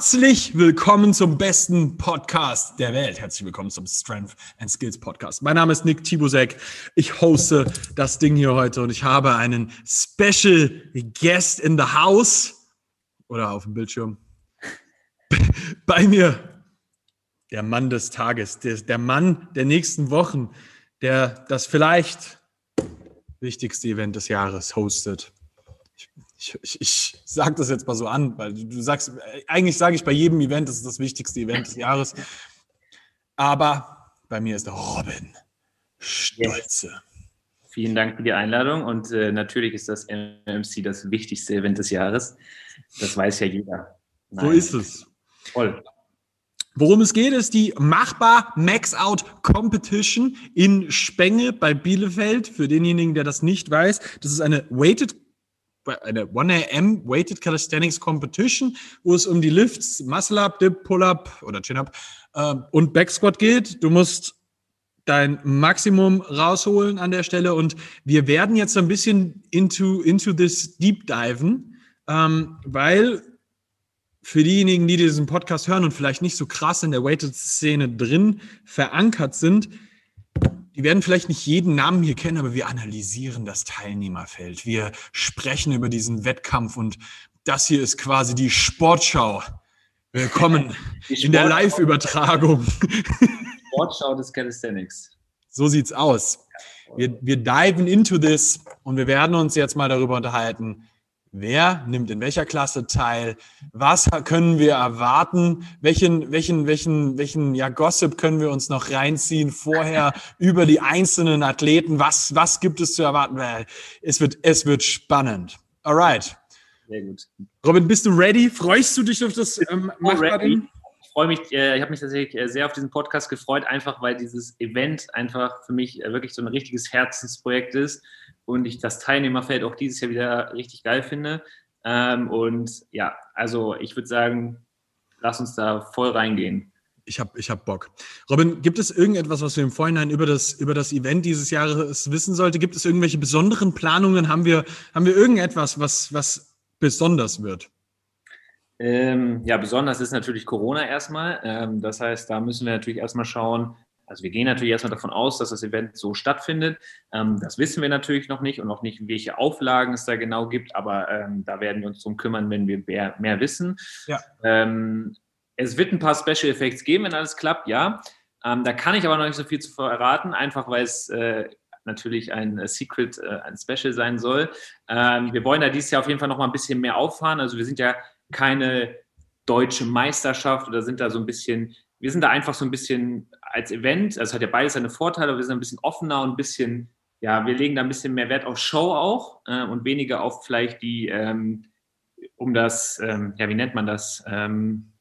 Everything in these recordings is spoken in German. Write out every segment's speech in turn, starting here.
Herzlich willkommen zum besten Podcast der Welt. Herzlich willkommen zum Strength and Skills Podcast. Mein Name ist Nick Tibusek. Ich hoste das Ding hier heute und ich habe einen Special Guest in the House oder auf dem Bildschirm. Bei mir der Mann des Tages, der, der Mann der nächsten Wochen, der das vielleicht wichtigste Event des Jahres hostet ich, ich sage das jetzt mal so an, weil du sagst, eigentlich sage ich bei jedem Event, das ist das wichtigste Event des Jahres. Aber bei mir ist der Robin Stolze. Vielen Dank für die Einladung und äh, natürlich ist das MMC das wichtigste Event des Jahres. Das weiß ja jeder. Nein. So ist es. Voll. Worum es geht, ist die Machbar Max Out Competition in Spenge bei Bielefeld. Für denjenigen, der das nicht weiß, das ist eine Weighted eine 1am Weighted Calisthenics Competition, wo es um die Lifts, Muscle Up, Dip, Pull Up oder Chin Up äh, und Back Squat geht. Du musst dein Maximum rausholen an der Stelle und wir werden jetzt ein bisschen into, into this deep diven, ähm, weil für diejenigen, die diesen Podcast hören und vielleicht nicht so krass in der Weighted-Szene drin verankert sind, die werden vielleicht nicht jeden Namen hier kennen, aber wir analysieren das Teilnehmerfeld. Wir sprechen über diesen Wettkampf und das hier ist quasi die Sportschau. Willkommen Sport in der Live-Übertragung. Sportschau des Calisthenics. So sieht's aus. Wir, wir diven into this und wir werden uns jetzt mal darüber unterhalten, Wer nimmt in welcher Klasse teil? Was können wir erwarten? Welchen, welchen, welchen, welchen ja, Gossip können wir uns noch reinziehen vorher über die einzelnen Athleten? Was, was gibt es zu erwarten? Es wird, es wird spannend. Alright. Sehr gut. Robin, bist du ready? Freust du dich auf das ähm, Machbaren? Ich freue mich, äh, ich habe mich tatsächlich äh, sehr auf diesen Podcast gefreut, einfach weil dieses Event einfach für mich äh, wirklich so ein richtiges Herzensprojekt ist und ich das Teilnehmerfeld auch dieses Jahr wieder richtig geil finde. Ähm, und ja, also ich würde sagen, lass uns da voll reingehen. Ich habe ich hab Bock. Robin, gibt es irgendetwas, was wir im Vorhinein über das, über das Event dieses Jahres wissen sollte? Gibt es irgendwelche besonderen Planungen? Haben wir, haben wir irgendetwas, was, was besonders wird? Ähm, ja, besonders ist natürlich Corona erstmal. Ähm, das heißt, da müssen wir natürlich erstmal schauen, also wir gehen natürlich erstmal davon aus, dass das Event so stattfindet. Ähm, das wissen wir natürlich noch nicht und noch nicht, welche Auflagen es da genau gibt, aber ähm, da werden wir uns drum kümmern, wenn wir mehr, mehr wissen. Ja. Ähm, es wird ein paar Special Effects geben, wenn alles klappt, ja. Da kann ich aber noch nicht so viel zu verraten, einfach weil es äh, natürlich ein äh, Secret, äh, ein Special sein soll. Wir wollen da dieses Jahr auf jeden Fall noch mal ein bisschen mehr auffahren. Also wir sind ja keine deutsche Meisterschaft oder sind da so ein bisschen wir sind da einfach so ein bisschen als Event, also hat ja beides seine Vorteile, aber wir sind ein bisschen offener und ein bisschen, ja, wir legen da ein bisschen mehr Wert auf Show auch äh, und weniger auf vielleicht die, ähm, um das, ähm, ja, wie nennt man das, ähm,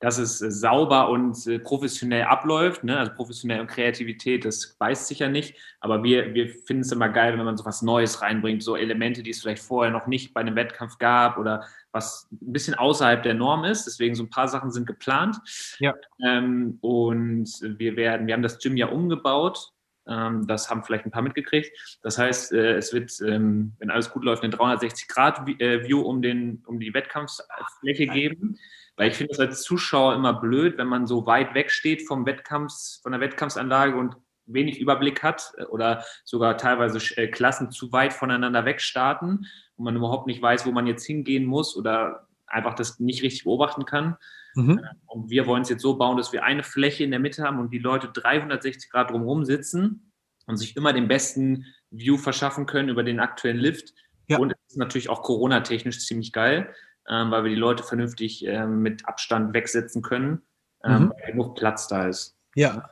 dass es äh, sauber und äh, professionell abläuft. Ne? Also professionell und Kreativität, das beißt sich ja nicht. Aber wir, wir finden es immer geil, wenn man so was Neues reinbringt, so Elemente, die es vielleicht vorher noch nicht bei einem Wettkampf gab oder was ein bisschen außerhalb der Norm ist. Deswegen so ein paar Sachen sind geplant. Ja. Ähm, und wir werden, wir haben das Gym ja umgebaut. Ähm, das haben vielleicht ein paar mitgekriegt. Das heißt, äh, es wird, ähm, wenn alles gut läuft, eine 360-Grad-View um, den, um die Wettkampffläche geben. Weil ich finde es als Zuschauer immer blöd, wenn man so weit weg steht vom Wettkampfs, von der Wettkampfsanlage und wenig Überblick hat äh, oder sogar teilweise äh, Klassen zu weit voneinander wegstarten und man überhaupt nicht weiß, wo man jetzt hingehen muss oder einfach das nicht richtig beobachten kann. Mhm. Äh, und wir wollen es jetzt so bauen, dass wir eine Fläche in der Mitte haben und die Leute 360 Grad drumherum sitzen und sich immer den besten View verschaffen können über den aktuellen Lift. Ja. Und es ist natürlich auch Corona-technisch ziemlich geil, ähm, weil wir die Leute vernünftig ähm, mit Abstand wegsetzen können, ähm, mhm. weil genug Platz da ist. Ja.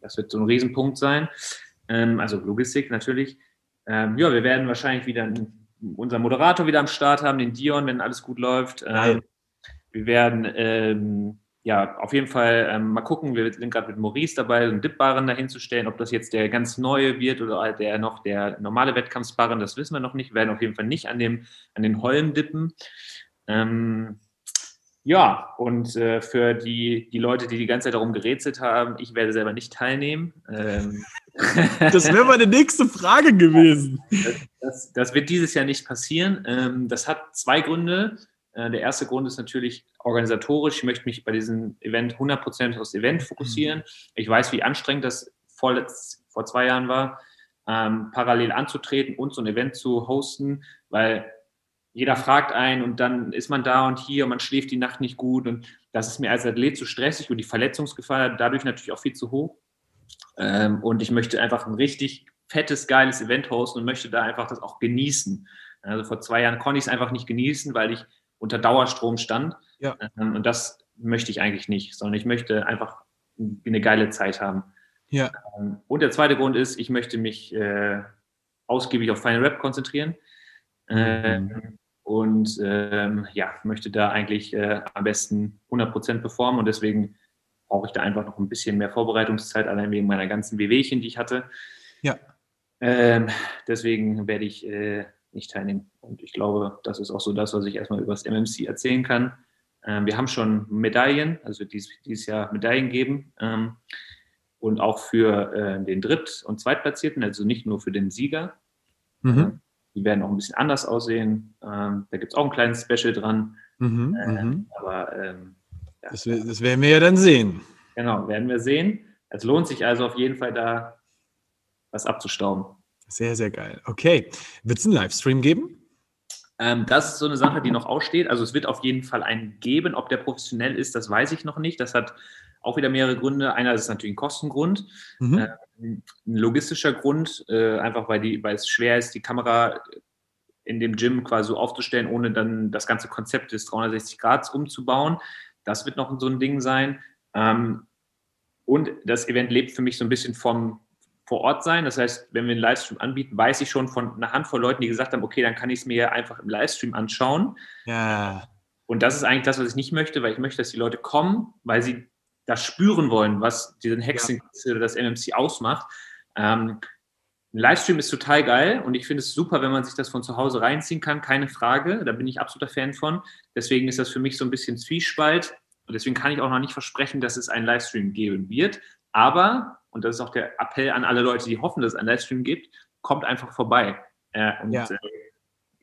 Das wird so ein Riesenpunkt sein. Ähm, also Logistik natürlich. Ähm, ja, wir werden wahrscheinlich wieder unseren Moderator wieder am Start haben, den Dion, wenn alles gut läuft. Ähm, wir werden ja, auf jeden Fall mal gucken. Wir sind gerade mit Maurice dabei, einen Dipbarren dahinzustellen. Ob das jetzt der ganz neue wird oder der noch der normale Wettkampfsbarren, das wissen wir noch nicht. Wir werden auf jeden Fall nicht an, dem, an den Holm dippen. Ähm, ja, und äh, für die, die Leute, die die ganze Zeit darum gerätselt haben, ich werde selber nicht teilnehmen. Ähm, das wäre meine nächste Frage gewesen. Das, das, das, wird dieses Jahr nicht passieren. Ähm, das hat zwei Gründe. Äh, der erste Grund ist natürlich organisatorisch. Ich möchte mich bei diesem Event 100% aufs Event fokussieren. Mhm. Ich weiß, wie anstrengend das vorletzt, vor zwei Jahren war, ähm, parallel anzutreten und so ein Event zu hosten, weil jeder fragt einen und dann ist man da und hier und man schläft die Nacht nicht gut und das ist mir als Athlet zu stressig und die Verletzungsgefahr dadurch natürlich auch viel zu hoch. Ähm, und ich möchte einfach ein richtig fettes, geiles Event hosten und möchte da einfach das auch genießen. Also vor zwei Jahren konnte ich es einfach nicht genießen, weil ich unter Dauerstrom stand. Ja. Ähm, und das möchte ich eigentlich nicht, sondern ich möchte einfach eine geile Zeit haben. Ja. Ähm, und der zweite Grund ist, ich möchte mich äh, ausgiebig auf Final Rap konzentrieren. Mhm. Ähm, und ähm, ja, möchte da eigentlich äh, am besten 100% performen und deswegen brauche ich da einfach noch ein bisschen mehr Vorbereitungszeit, allein wegen meiner ganzen Wehwehchen, die ich hatte. Ja. Ähm, deswegen werde ich äh, nicht teilnehmen. Und ich glaube, das ist auch so das, was ich erstmal über das MMC erzählen kann. Ähm, wir haben schon Medaillen, also dies, dieses Jahr Medaillen geben. Ähm, und auch für äh, den Dritt- und Zweitplatzierten, also nicht nur für den Sieger. Mhm. Ähm, die werden auch ein bisschen anders aussehen. Ähm, da gibt es auch ein kleines Special dran. Mhm, äh, mhm. aber ähm, ja. das, das, werden wir ja dann sehen. Genau, werden wir sehen. Es lohnt sich also auf jeden Fall da was abzustauben. Sehr, sehr geil. Okay. Wird es einen Livestream geben? Ähm, das ist so eine Sache, die noch aussteht. Also es wird auf jeden Fall einen geben. Ob der professionell ist, das weiß ich noch nicht. Das hat auch wieder mehrere Gründe. Einer ist natürlich ein Kostengrund, mhm. äh, ein logistischer Grund, äh, einfach weil, die, weil es schwer ist, die Kamera in dem Gym quasi so aufzustellen, ohne dann das ganze Konzept des 360 Grad umzubauen. Das wird noch so ein Ding sein. Ähm, und das Event lebt für mich so ein bisschen vom vor Ort sein. Das heißt, wenn wir einen Livestream anbieten, weiß ich schon von einer Handvoll Leuten, die gesagt haben, okay, dann kann ich es mir einfach im Livestream anschauen. Ja. Und das ist eigentlich das, was ich nicht möchte, weil ich möchte, dass die Leute kommen, weil sie das spüren wollen, was diesen Hexen ja. oder das MMC ausmacht. Ähm, ein Livestream ist total geil und ich finde es super, wenn man sich das von zu Hause reinziehen kann, keine Frage. Da bin ich absoluter Fan von. Deswegen ist das für mich so ein bisschen Zwiespalt und deswegen kann ich auch noch nicht versprechen, dass es einen Livestream geben wird. Aber, und das ist auch der Appell an alle Leute, die hoffen, dass es einen Livestream gibt, kommt einfach vorbei äh, und ja.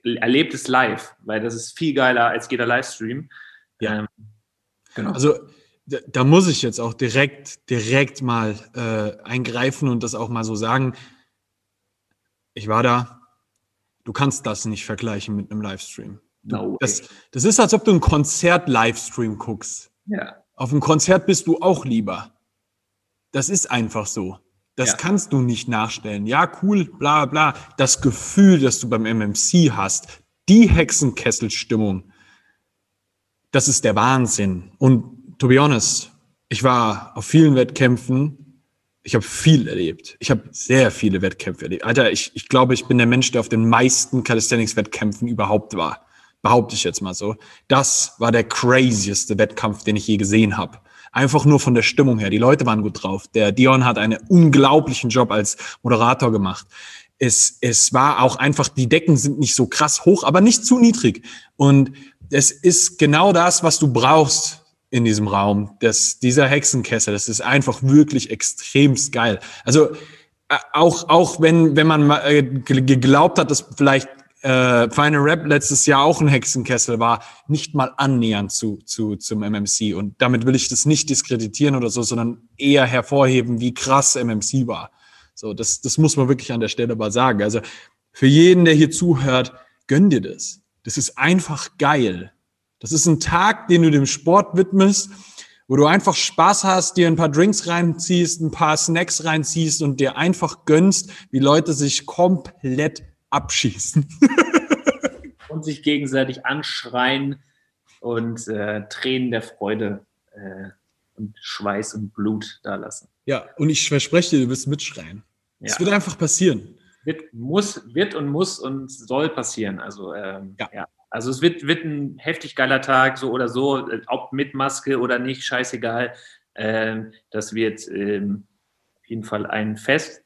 äh, erlebt es live, weil das ist viel geiler als jeder Livestream. Ja. Ähm, genau. Also da muss ich jetzt auch direkt, direkt mal äh, eingreifen und das auch mal so sagen. Ich war da. Du kannst das nicht vergleichen mit einem Livestream. No das, das ist, als ob du ein Konzert-Livestream guckst. Ja. Auf einem Konzert bist du auch lieber. Das ist einfach so. Das ja. kannst du nicht nachstellen. Ja, cool, bla bla. Das Gefühl, das du beim MMC hast, die Hexenkesselstimmung, das ist der Wahnsinn. Und to be honest, ich war auf vielen Wettkämpfen. Ich habe viel erlebt. Ich habe sehr viele Wettkämpfe erlebt. Alter, ich, ich glaube, ich bin der Mensch, der auf den meisten Calisthenics-Wettkämpfen überhaupt war. Behaupte ich jetzt mal so. Das war der crazieste Wettkampf, den ich je gesehen habe. Einfach nur von der Stimmung her. Die Leute waren gut drauf. Der Dion hat einen unglaublichen Job als Moderator gemacht. Es, es war auch einfach, die Decken sind nicht so krass hoch, aber nicht zu niedrig. Und es ist genau das, was du brauchst in diesem Raum. Das, dieser Hexenkessel, das ist einfach wirklich extremst geil. Also äh, auch, auch wenn, wenn man äh, geglaubt hat, dass vielleicht äh, Final Rap letztes Jahr auch ein Hexenkessel war, nicht mal annähernd zu, zu, zum MMC. Und damit will ich das nicht diskreditieren oder so, sondern eher hervorheben, wie krass MMC war. So, das, das muss man wirklich an der Stelle mal sagen. Also für jeden, der hier zuhört, gönn dir das. Das ist einfach geil. Das ist ein Tag, den du dem Sport widmest, wo du einfach Spaß hast, dir ein paar Drinks reinziehst, ein paar Snacks reinziehst und dir einfach gönnst, wie Leute sich komplett abschießen. und sich gegenseitig anschreien und äh, Tränen der Freude äh, und Schweiß und Blut da lassen. Ja, und ich verspreche dir, du wirst mitschreien. Es ja. wird einfach passieren. Wird, muss, wird und muss und soll passieren. Also, ähm, ja. ja. Also es wird, wird ein heftig geiler Tag, so oder so, ob mit Maske oder nicht, scheißegal. Ähm, das wird ähm, auf jeden Fall ein Fest.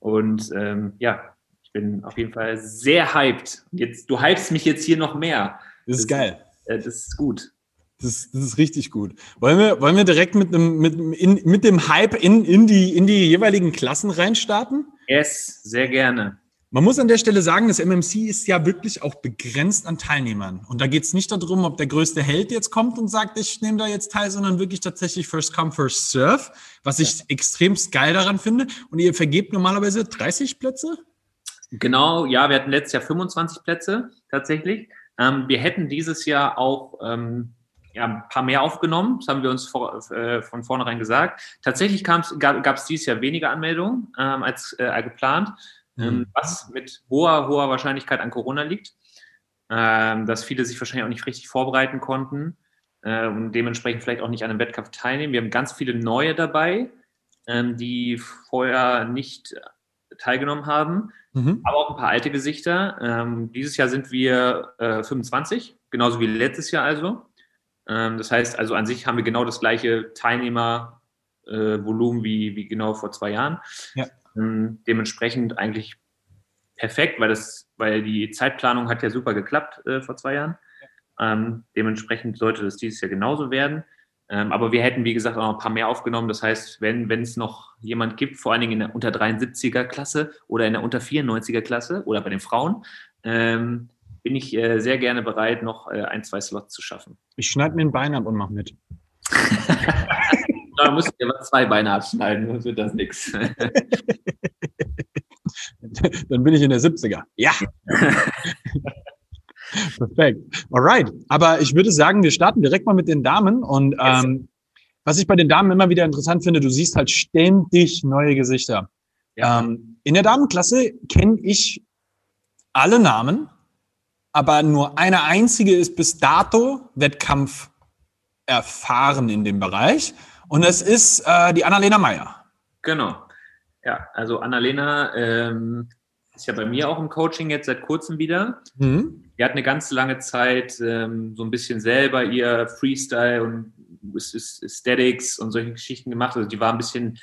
Und ähm, ja, bin auf jeden Fall sehr hyped. Jetzt, du hypst mich jetzt hier noch mehr. Das ist das, geil. Äh, das ist gut. Das, ist, das ist richtig gut. Wollen wir, wollen wir direkt mit, einem, mit, in, mit dem Hype in, in, die, in die jeweiligen Klassen reinstarten? Yes, sehr gerne. Man muss an der Stelle sagen, das MMC ist ja wirklich auch begrenzt an Teilnehmern. Und da geht es nicht darum, ob der größte Held jetzt kommt und sagt, ich nehme da jetzt teil, sondern wirklich tatsächlich First Come, First Serve, was ich ja. extrem geil daran finde. Und ihr vergebt normalerweise 30 Plätze? Genau, ja, wir hatten letztes Jahr 25 Plätze tatsächlich. Ähm, wir hätten dieses Jahr auch ähm, ja, ein paar mehr aufgenommen. Das haben wir uns vor, äh, von vornherein gesagt. Tatsächlich gab es dieses Jahr weniger Anmeldungen ähm, als äh, geplant. Ähm, mhm. was mit hoher, hoher Wahrscheinlichkeit an Corona liegt, ähm, dass viele sich wahrscheinlich auch nicht richtig vorbereiten konnten äh, und dementsprechend vielleicht auch nicht an einem Wettkampf teilnehmen. Wir haben ganz viele neue dabei, ähm, die vorher nicht teilgenommen haben, mhm. aber auch ein paar alte Gesichter. dieses Jahr sind wir 25, äh, genauso wie letztes Jahr also. das heißt also an sich haben wir genau das gleiche Teilnehmervolumen äh, wie, wie genau vor zwei Jahren. Ja. Ähm, dementsprechend eigentlich perfekt, weil, das, weil die Zeitplanung hat ja super geklappt äh, vor zwei Jahren. Ähm, dementsprechend sollte das dieses Jahr genauso werden. Ähm, aber wir hätten, wie gesagt, auch noch ein paar mehr aufgenommen. Das heißt, wenn es noch jemand gibt, vor allen Dingen in der unter 73er Klasse oder in der unter 94er Klasse oder bei den Frauen, ähm, bin ich äh, sehr gerne bereit, noch äh, ein, zwei Slots zu schaffen. Ich schneide mir ein Bein ab und mache mit. Da musst du dir mal zwei Beine abschneiden, sonst wird das nichts. Dann bin ich in der 70er. Ja. Perfekt. Alright. Aber ich würde sagen, wir starten direkt mal mit den Damen. Und ähm, was ich bei den Damen immer wieder interessant finde, du siehst halt ständig neue Gesichter. Ja. Ähm, in der Damenklasse kenne ich alle Namen, aber nur eine einzige ist bis dato Wettkampf erfahren in dem Bereich. Und es ist äh, die Annalena Meyer. Genau. Ja, also Annalena ähm, ist ja bei mir auch im Coaching jetzt seit kurzem wieder. Mhm. Die hat eine ganz lange Zeit ähm, so ein bisschen selber ihr Freestyle und Aesthetics und solche Geschichten gemacht. Also die war ein bisschen,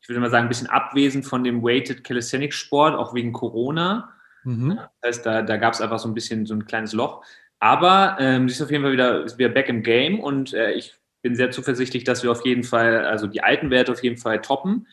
ich würde mal sagen, ein bisschen abwesend von dem Weighted Calisthenics Sport, auch wegen Corona. Mhm. Das heißt, da, da gab es einfach so ein bisschen so ein kleines Loch. Aber ähm, sie ist auf jeden Fall wieder, ist wieder back im Game und äh, ich bin sehr zuversichtlich, dass wir auf jeden Fall, also die alten Werte auf jeden Fall toppen.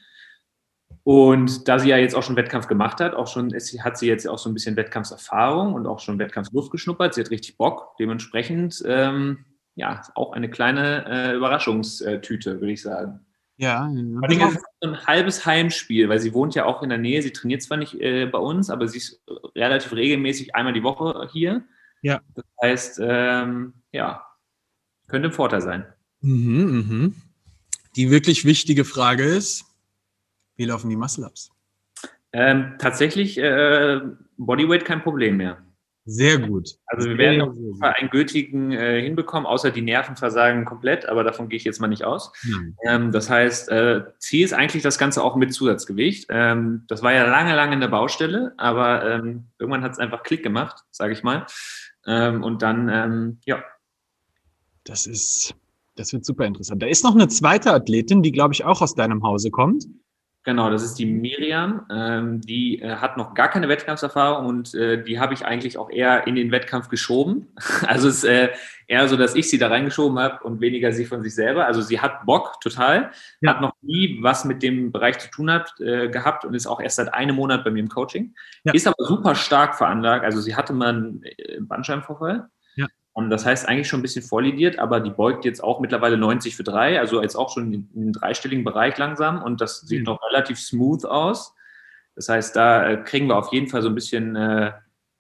Und da sie ja jetzt auch schon Wettkampf gemacht hat, auch schon ist, hat sie jetzt auch so ein bisschen Wettkampfserfahrung und auch schon Wettkampfluft geschnuppert. Sie hat richtig Bock. Dementsprechend, ähm, ja, auch eine kleine äh, Überraschungstüte, würde ich sagen. Ja, ja. Ist ein halbes Heimspiel, weil sie wohnt ja auch in der Nähe. Sie trainiert zwar nicht äh, bei uns, aber sie ist relativ regelmäßig einmal die Woche hier. Ja. Das heißt, ähm, ja, könnte ein Vorteil sein. Mhm, mhm. Die wirklich wichtige Frage ist, wie laufen die Muscle-Ups? Ähm, tatsächlich äh, Bodyweight kein Problem mehr. Sehr gut. Also wir werden auf jeden Fall einen gültigen äh, hinbekommen, außer die Nerven versagen komplett, aber davon gehe ich jetzt mal nicht aus. Ähm, das heißt, äh, Ziel ist eigentlich das Ganze auch mit Zusatzgewicht. Ähm, das war ja lange, lange in der Baustelle, aber ähm, irgendwann hat es einfach Klick gemacht, sage ich mal. Ähm, und dann, ähm, ja. Das ist das wird super interessant. Da ist noch eine zweite Athletin, die, glaube ich, auch aus deinem Hause kommt. Genau, das ist die Miriam. Ähm, die äh, hat noch gar keine Wettkampfserfahrung und äh, die habe ich eigentlich auch eher in den Wettkampf geschoben. Also es ist äh, eher so, dass ich sie da reingeschoben habe und weniger sie von sich selber. Also sie hat Bock total, ja. hat noch nie was mit dem Bereich zu tun hat, äh, gehabt und ist auch erst seit einem Monat bei mir im Coaching. Ja. Ist aber super stark veranlagt. Also sie hatte mal einen äh, Bandscheibenvorfall und das heißt eigentlich schon ein bisschen vorlidiert, aber die beugt jetzt auch mittlerweile 90 für drei, also jetzt auch schon in den dreistelligen Bereich langsam und das sieht mhm. noch relativ smooth aus. Das heißt, da äh, kriegen wir auf jeden Fall so ein bisschen, äh,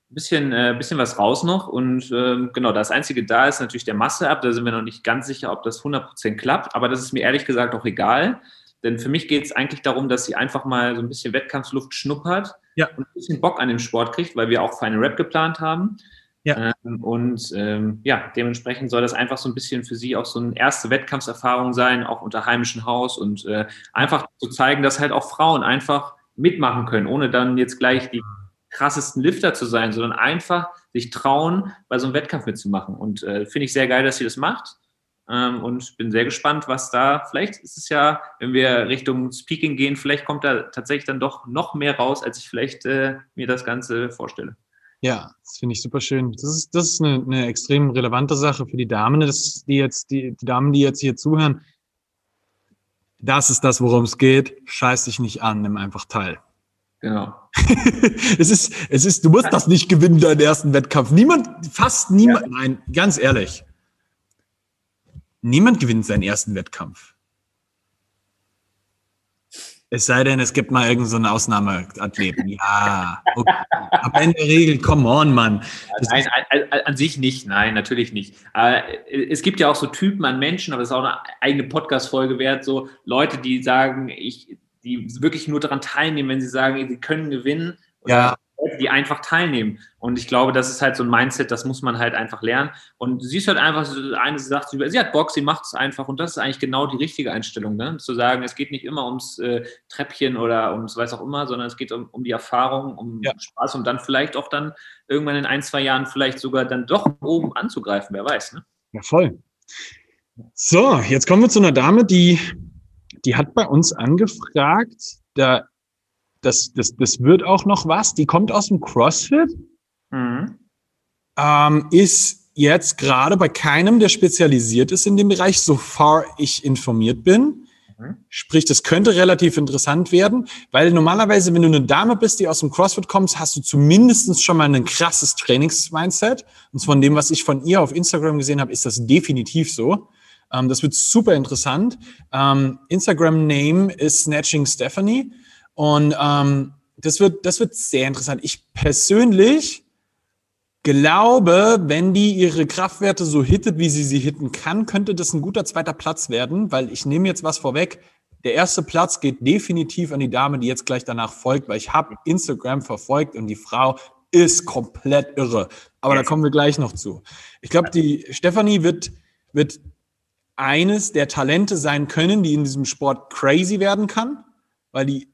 bisschen, äh, bisschen was raus noch. Und äh, genau, das Einzige da ist natürlich der Masse ab. Da sind wir noch nicht ganz sicher, ob das 100% klappt, aber das ist mir ehrlich gesagt auch egal. Denn für mich geht es eigentlich darum, dass sie einfach mal so ein bisschen Wettkampfluft schnuppert ja. und ein bisschen Bock an den Sport kriegt, weil wir auch für eine Rap geplant haben. Ja. Ähm, und ähm, ja, dementsprechend soll das einfach so ein bisschen für sie auch so eine erste Wettkampfserfahrung sein, auch unter heimischem Haus und äh, einfach zu zeigen, dass halt auch Frauen einfach mitmachen können, ohne dann jetzt gleich die krassesten Lifter zu sein, sondern einfach sich trauen, bei so einem Wettkampf mitzumachen. Und äh, finde ich sehr geil, dass sie das macht. Ähm, und bin sehr gespannt, was da, vielleicht ist es ja, wenn wir Richtung Speaking gehen, vielleicht kommt da tatsächlich dann doch noch mehr raus, als ich vielleicht äh, mir das Ganze vorstelle. Ja, das finde ich super schön. Das ist, das ist eine, eine extrem relevante Sache für die Damen, das, die jetzt, die, die Damen, die jetzt hier zuhören. Das ist das, worum es geht. Scheiß dich nicht an, nimm einfach teil. Genau. es ist, es ist, du musst das nicht gewinnen, deinen ersten Wettkampf. Niemand, fast niemand, ja. nein, ganz ehrlich. Niemand gewinnt seinen ersten Wettkampf. Es sei denn, es gibt mal irgendeinen so Ausnahmeathleten. Ja, okay. aber in der Regel, come on, Mann. nein, an, an, sich nicht, nein, natürlich nicht. Aber es gibt ja auch so Typen an Menschen, aber das ist auch eine eigene Podcast-Folge wert, so Leute, die sagen, ich, die wirklich nur daran teilnehmen, wenn sie sagen, sie können gewinnen. Ja. Leute, die einfach teilnehmen. Und ich glaube, das ist halt so ein Mindset, das muss man halt einfach lernen. Und sie ist halt einfach, eine sie sagt, sie hat Bock, sie macht es einfach. Und das ist eigentlich genau die richtige Einstellung, ne? zu sagen, es geht nicht immer ums äh, Treppchen oder ums weiß auch immer, sondern es geht um, um die Erfahrung, um ja. Spaß und dann vielleicht auch dann irgendwann in ein, zwei Jahren vielleicht sogar dann doch oben anzugreifen, wer weiß. Ne? Ja, voll. So, jetzt kommen wir zu einer Dame, die, die hat bei uns angefragt, da das, das, das wird auch noch was. Die kommt aus dem CrossFit, mhm. ähm, ist jetzt gerade bei keinem, der spezialisiert ist in dem Bereich, so far ich informiert bin. Mhm. Sprich, das könnte relativ interessant werden, weil normalerweise, wenn du eine Dame bist, die aus dem CrossFit kommst, hast du zumindest schon mal ein krasses Trainingsmindset. Und von dem, was ich von ihr auf Instagram gesehen habe, ist das definitiv so. Ähm, das wird super interessant. Ähm, Instagram-Name ist Snatching Stephanie. Und ähm, das, wird, das wird sehr interessant. Ich persönlich glaube, wenn die ihre Kraftwerte so hittet, wie sie sie hitten kann, könnte das ein guter zweiter Platz werden, weil ich nehme jetzt was vorweg. Der erste Platz geht definitiv an die Dame, die jetzt gleich danach folgt, weil ich habe Instagram verfolgt und die Frau ist komplett irre. Aber da kommen wir gleich noch zu. Ich glaube, die Stefanie wird, wird eines der Talente sein können, die in diesem Sport crazy werden kann, weil die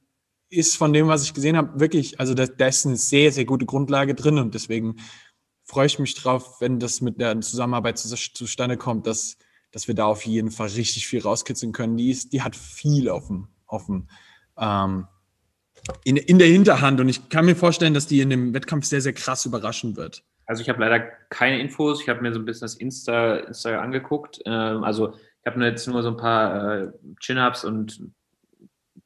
ist von dem, was ich gesehen habe, wirklich, also da, da ist eine sehr, sehr gute Grundlage drin und deswegen freue ich mich drauf, wenn das mit der Zusammenarbeit zu, zustande kommt, dass, dass wir da auf jeden Fall richtig viel rauskitzeln können. Die, ist, die hat viel auf dem, auf dem ähm, in, in der Hinterhand und ich kann mir vorstellen, dass die in dem Wettkampf sehr, sehr krass überraschen wird. Also ich habe leider keine Infos. Ich habe mir so ein bisschen das Insta, Insta angeguckt. Ähm, also ich habe jetzt nur so ein paar äh, Chin-Ups und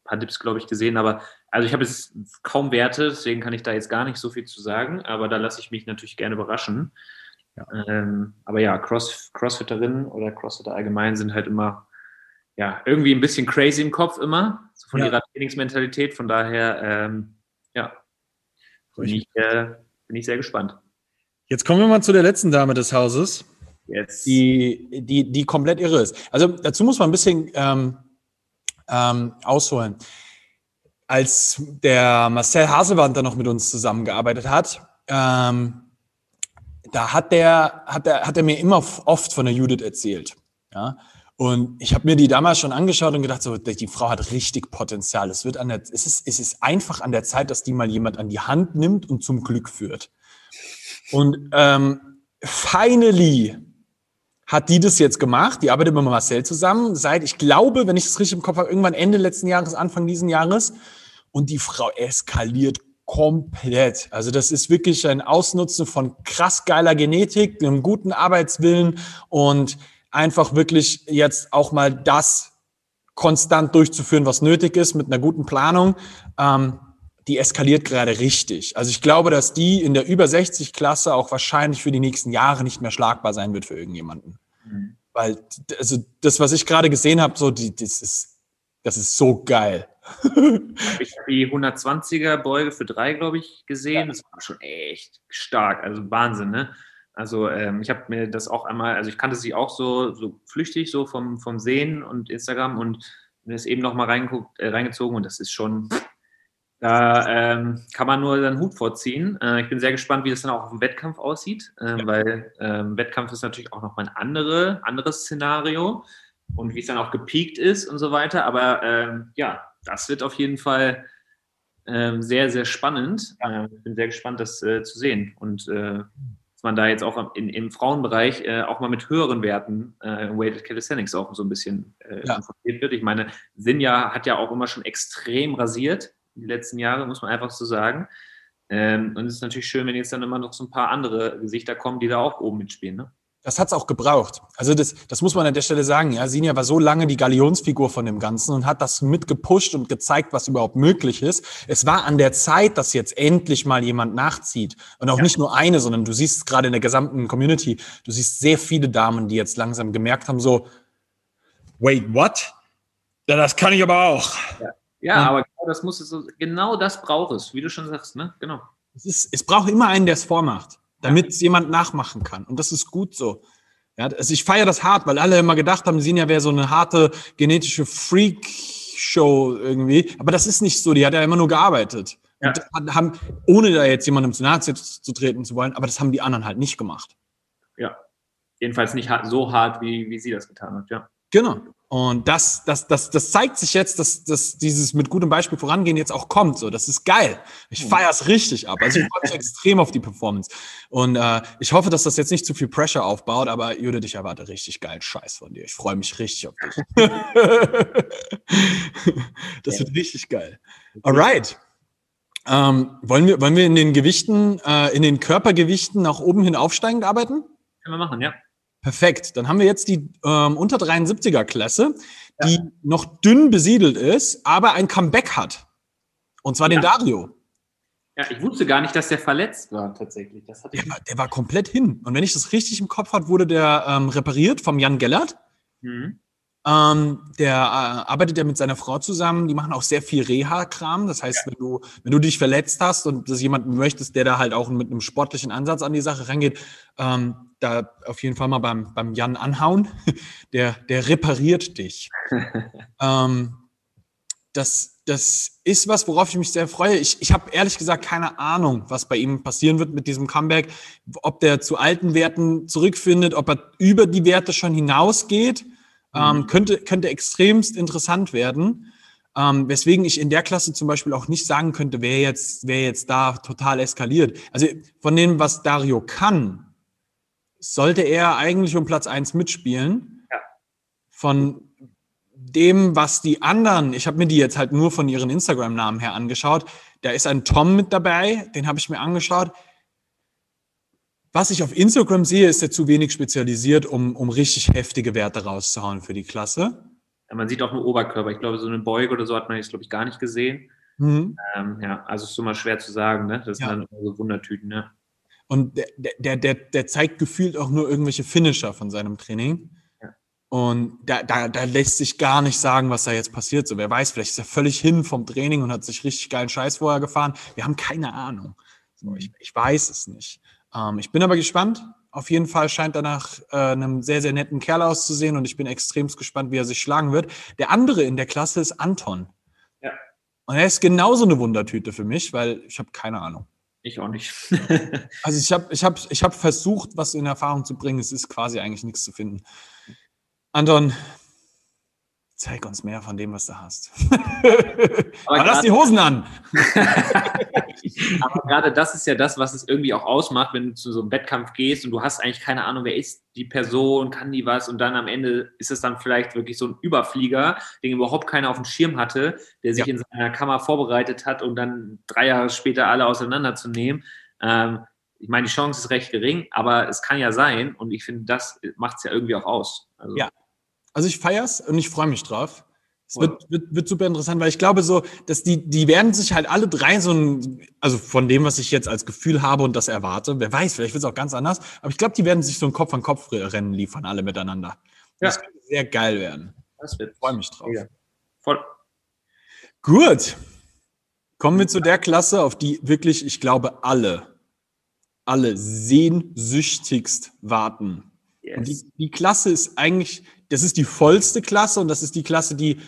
paar Dips, glaube ich, gesehen, aber also ich habe jetzt kaum Werte, deswegen kann ich da jetzt gar nicht so viel zu sagen, aber da lasse ich mich natürlich gerne überraschen. Ja. Ähm, aber ja, Cross, Crossfitterinnen oder Crossfitter allgemein sind halt immer ja, irgendwie ein bisschen crazy im Kopf immer, so von ja. ihrer Trainingsmentalität. Von daher, ähm, ja, bin ich, äh, bin ich sehr gespannt. Jetzt kommen wir mal zu der letzten Dame des Hauses, yes. die, die, die komplett irre ist. Also dazu muss man ein bisschen ähm, ähm, ausholen. Als der Marcel Haselwand da noch mit uns zusammengearbeitet hat, ähm, da hat der, hat der, hat er mir immer oft von der Judith erzählt. Ja? Und ich habe mir die damals schon angeschaut und gedacht, so, die Frau hat richtig Potenzial. Es wird an der, es ist, es ist einfach an der Zeit, dass die mal jemand an die Hand nimmt und zum Glück führt. Und ähm, finally hat die das jetzt gemacht. Die arbeitet mit Marcel zusammen seit, ich glaube, wenn ich das richtig im Kopf habe, irgendwann Ende letzten Jahres, Anfang diesen Jahres. Und die Frau eskaliert komplett. Also das ist wirklich ein Ausnutzen von krass geiler Genetik, einem guten Arbeitswillen und einfach wirklich jetzt auch mal das konstant durchzuführen, was nötig ist, mit einer guten Planung. Ähm, die eskaliert gerade richtig. Also ich glaube, dass die in der über 60 Klasse auch wahrscheinlich für die nächsten Jahre nicht mehr schlagbar sein wird für irgendjemanden. Mhm. Weil, also das, was ich gerade gesehen habe, so, die, das ist, das ist so geil. ich habe die 120er Beuge für drei, glaube ich, gesehen. Ja. Das war schon echt stark. Also Wahnsinn, ne? Also ähm, ich habe mir das auch einmal, also ich kannte sie auch so, so flüchtig, so vom, vom Sehen und Instagram und mir das eben noch mal reingeguckt, äh, reingezogen und das ist schon, da ähm, kann man nur seinen Hut vorziehen. Äh, ich bin sehr gespannt, wie das dann auch auf dem Wettkampf aussieht, äh, ja. weil ähm, Wettkampf ist natürlich auch noch mal ein andere, anderes Szenario und wie es dann auch gepiekt ist und so weiter. Aber ähm, ja, das wird auf jeden Fall ähm, sehr, sehr spannend. Ja. Äh, ich bin sehr gespannt, das äh, zu sehen und äh, dass man da jetzt auch in, im Frauenbereich äh, auch mal mit höheren Werten äh, Weighted Calisthenics auch so ein bisschen ja. informiert wird. Ich meine, Sinja hat ja auch immer schon extrem rasiert die letzten Jahre, muss man einfach so sagen. Ähm, und es ist natürlich schön, wenn jetzt dann immer noch so ein paar andere Gesichter kommen, die da auch oben mitspielen. Ne? Das hat es auch gebraucht. Also das, das muss man an der Stelle sagen. Ja, Sinja war so lange die Galionsfigur von dem Ganzen und hat das mitgepusht und gezeigt, was überhaupt möglich ist. Es war an der Zeit, dass jetzt endlich mal jemand nachzieht. Und auch ja. nicht nur eine, sondern du siehst es gerade in der gesamten Community, du siehst sehr viele Damen, die jetzt langsam gemerkt haben, so, wait, what? Ja, das kann ich aber auch. Ja, ja aber genau das muss es genau das braucht es, wie du schon sagst, ne? Genau. Es, ist, es braucht immer einen, der es vormacht damit es jemand nachmachen kann. Und das ist gut so. Ja, also ich feiere das hart, weil alle immer gedacht haben, Sinja wäre so eine harte genetische Freak-Show irgendwie. Aber das ist nicht so. Die hat ja immer nur gearbeitet. Ja. Haben, ohne da jetzt jemandem zu nahe zu treten zu wollen, aber das haben die anderen halt nicht gemacht. Ja. Jedenfalls nicht so hart, wie, wie sie das getan hat, ja. Genau. Und das, das, das, das zeigt sich jetzt, dass, dass dieses mit gutem Beispiel vorangehen jetzt auch kommt. So, das ist geil. Ich hm. feiere es richtig ab. Also ich freue mich extrem auf die Performance. Und äh, ich hoffe, dass das jetzt nicht zu viel Pressure aufbaut, aber Judith, ich erwarte richtig geilen Scheiß von dir. Ich freue mich richtig auf dich. das wird richtig geil. Alright. Ähm, wollen, wir, wollen wir in den Gewichten, äh, in den Körpergewichten nach oben hin aufsteigend arbeiten? Können wir machen, ja. Perfekt. Dann haben wir jetzt die ähm, unter 73er Klasse, die ja. noch dünn besiedelt ist, aber ein Comeback hat. Und zwar ja. den Dario. Ja, ich wusste gar nicht, dass der verletzt war tatsächlich. Das der, war, der war komplett hin. Und wenn ich das richtig im Kopf habe, wurde der ähm, repariert vom Jan Gellert. Mhm. Ähm, der äh, arbeitet ja mit seiner Frau zusammen. Die machen auch sehr viel Reha-Kram. Das heißt, ja. wenn du, wenn du dich verletzt hast und das jemanden möchtest, der da halt auch mit einem sportlichen Ansatz an die Sache rangeht, ähm, da auf jeden Fall mal beim, beim Jan anhauen. Der, der repariert dich. ähm, das, das ist was, worauf ich mich sehr freue. Ich, ich habe ehrlich gesagt keine Ahnung, was bei ihm passieren wird mit diesem Comeback. Ob der zu alten Werten zurückfindet, ob er über die Werte schon hinausgeht. Ähm, mhm. könnte, könnte extremst interessant werden. Ähm, weswegen ich in der Klasse zum Beispiel auch nicht sagen könnte, wer jetzt, wer jetzt da total eskaliert. Also von dem, was Dario kann, sollte er eigentlich um Platz eins mitspielen. Ja. Von dem, was die anderen, ich habe mir die jetzt halt nur von ihren Instagram-Namen her angeschaut, da ist ein Tom mit dabei, den habe ich mir angeschaut. Was ich auf Instagram sehe, ist er zu wenig spezialisiert, um, um richtig heftige Werte rauszuhauen für die Klasse. Ja, man sieht auch nur Oberkörper. Ich glaube, so eine Beuge oder so hat man jetzt, glaube ich, gar nicht gesehen. Mhm. Ähm, ja, also ist immer schwer zu sagen, ne? Das ja. sind dann so Wundertüten, ne? Und der, der, der, der zeigt gefühlt auch nur irgendwelche Finisher von seinem Training. Ja. Und da, da, da lässt sich gar nicht sagen, was da jetzt passiert. So, wer weiß, vielleicht ist er völlig hin vom Training und hat sich richtig geilen Scheiß vorher gefahren. Wir haben keine Ahnung. So, ich, ich weiß es nicht. Ähm, ich bin aber gespannt. Auf jeden Fall scheint er nach äh, einem sehr, sehr netten Kerl auszusehen und ich bin extremst gespannt, wie er sich schlagen wird. Der andere in der Klasse ist Anton. Ja. Und er ist genauso eine Wundertüte für mich, weil ich habe keine Ahnung. Ich auch nicht. also ich habe ich hab, ich hab versucht, was in Erfahrung zu bringen. Es ist quasi eigentlich nichts zu finden. Anton, Zeig uns mehr von dem, was du hast. Aber lass die Hosen an. Aber gerade das ist ja das, was es irgendwie auch ausmacht, wenn du zu so einem Wettkampf gehst und du hast eigentlich keine Ahnung, wer ist die Person, kann die was und dann am Ende ist es dann vielleicht wirklich so ein Überflieger, den überhaupt keiner auf dem Schirm hatte, der sich ja. in seiner Kammer vorbereitet hat und dann drei Jahre später alle auseinanderzunehmen. Ähm, ich meine, die Chance ist recht gering, aber es kann ja sein und ich finde, das macht es ja irgendwie auch aus. Also, ja, also ich feiere es und ich freue mich drauf. Es wird, wird, wird super interessant, weil ich glaube so, dass die, die werden sich halt alle drei so ein, also von dem, was ich jetzt als Gefühl habe und das erwarte, wer weiß, vielleicht wird es auch ganz anders, aber ich glaube, die werden sich so ein Kopf-an-Kopf-Rennen liefern, alle miteinander. Ja. Das wird sehr geil werden. Das wird. Ich freue mich drauf. Ja. Voll. Gut. Kommen wir zu der Klasse, auf die wirklich, ich glaube, alle, alle sehnsüchtigst warten. Yes. Und die, die Klasse ist eigentlich, das ist die vollste Klasse und das ist die Klasse, die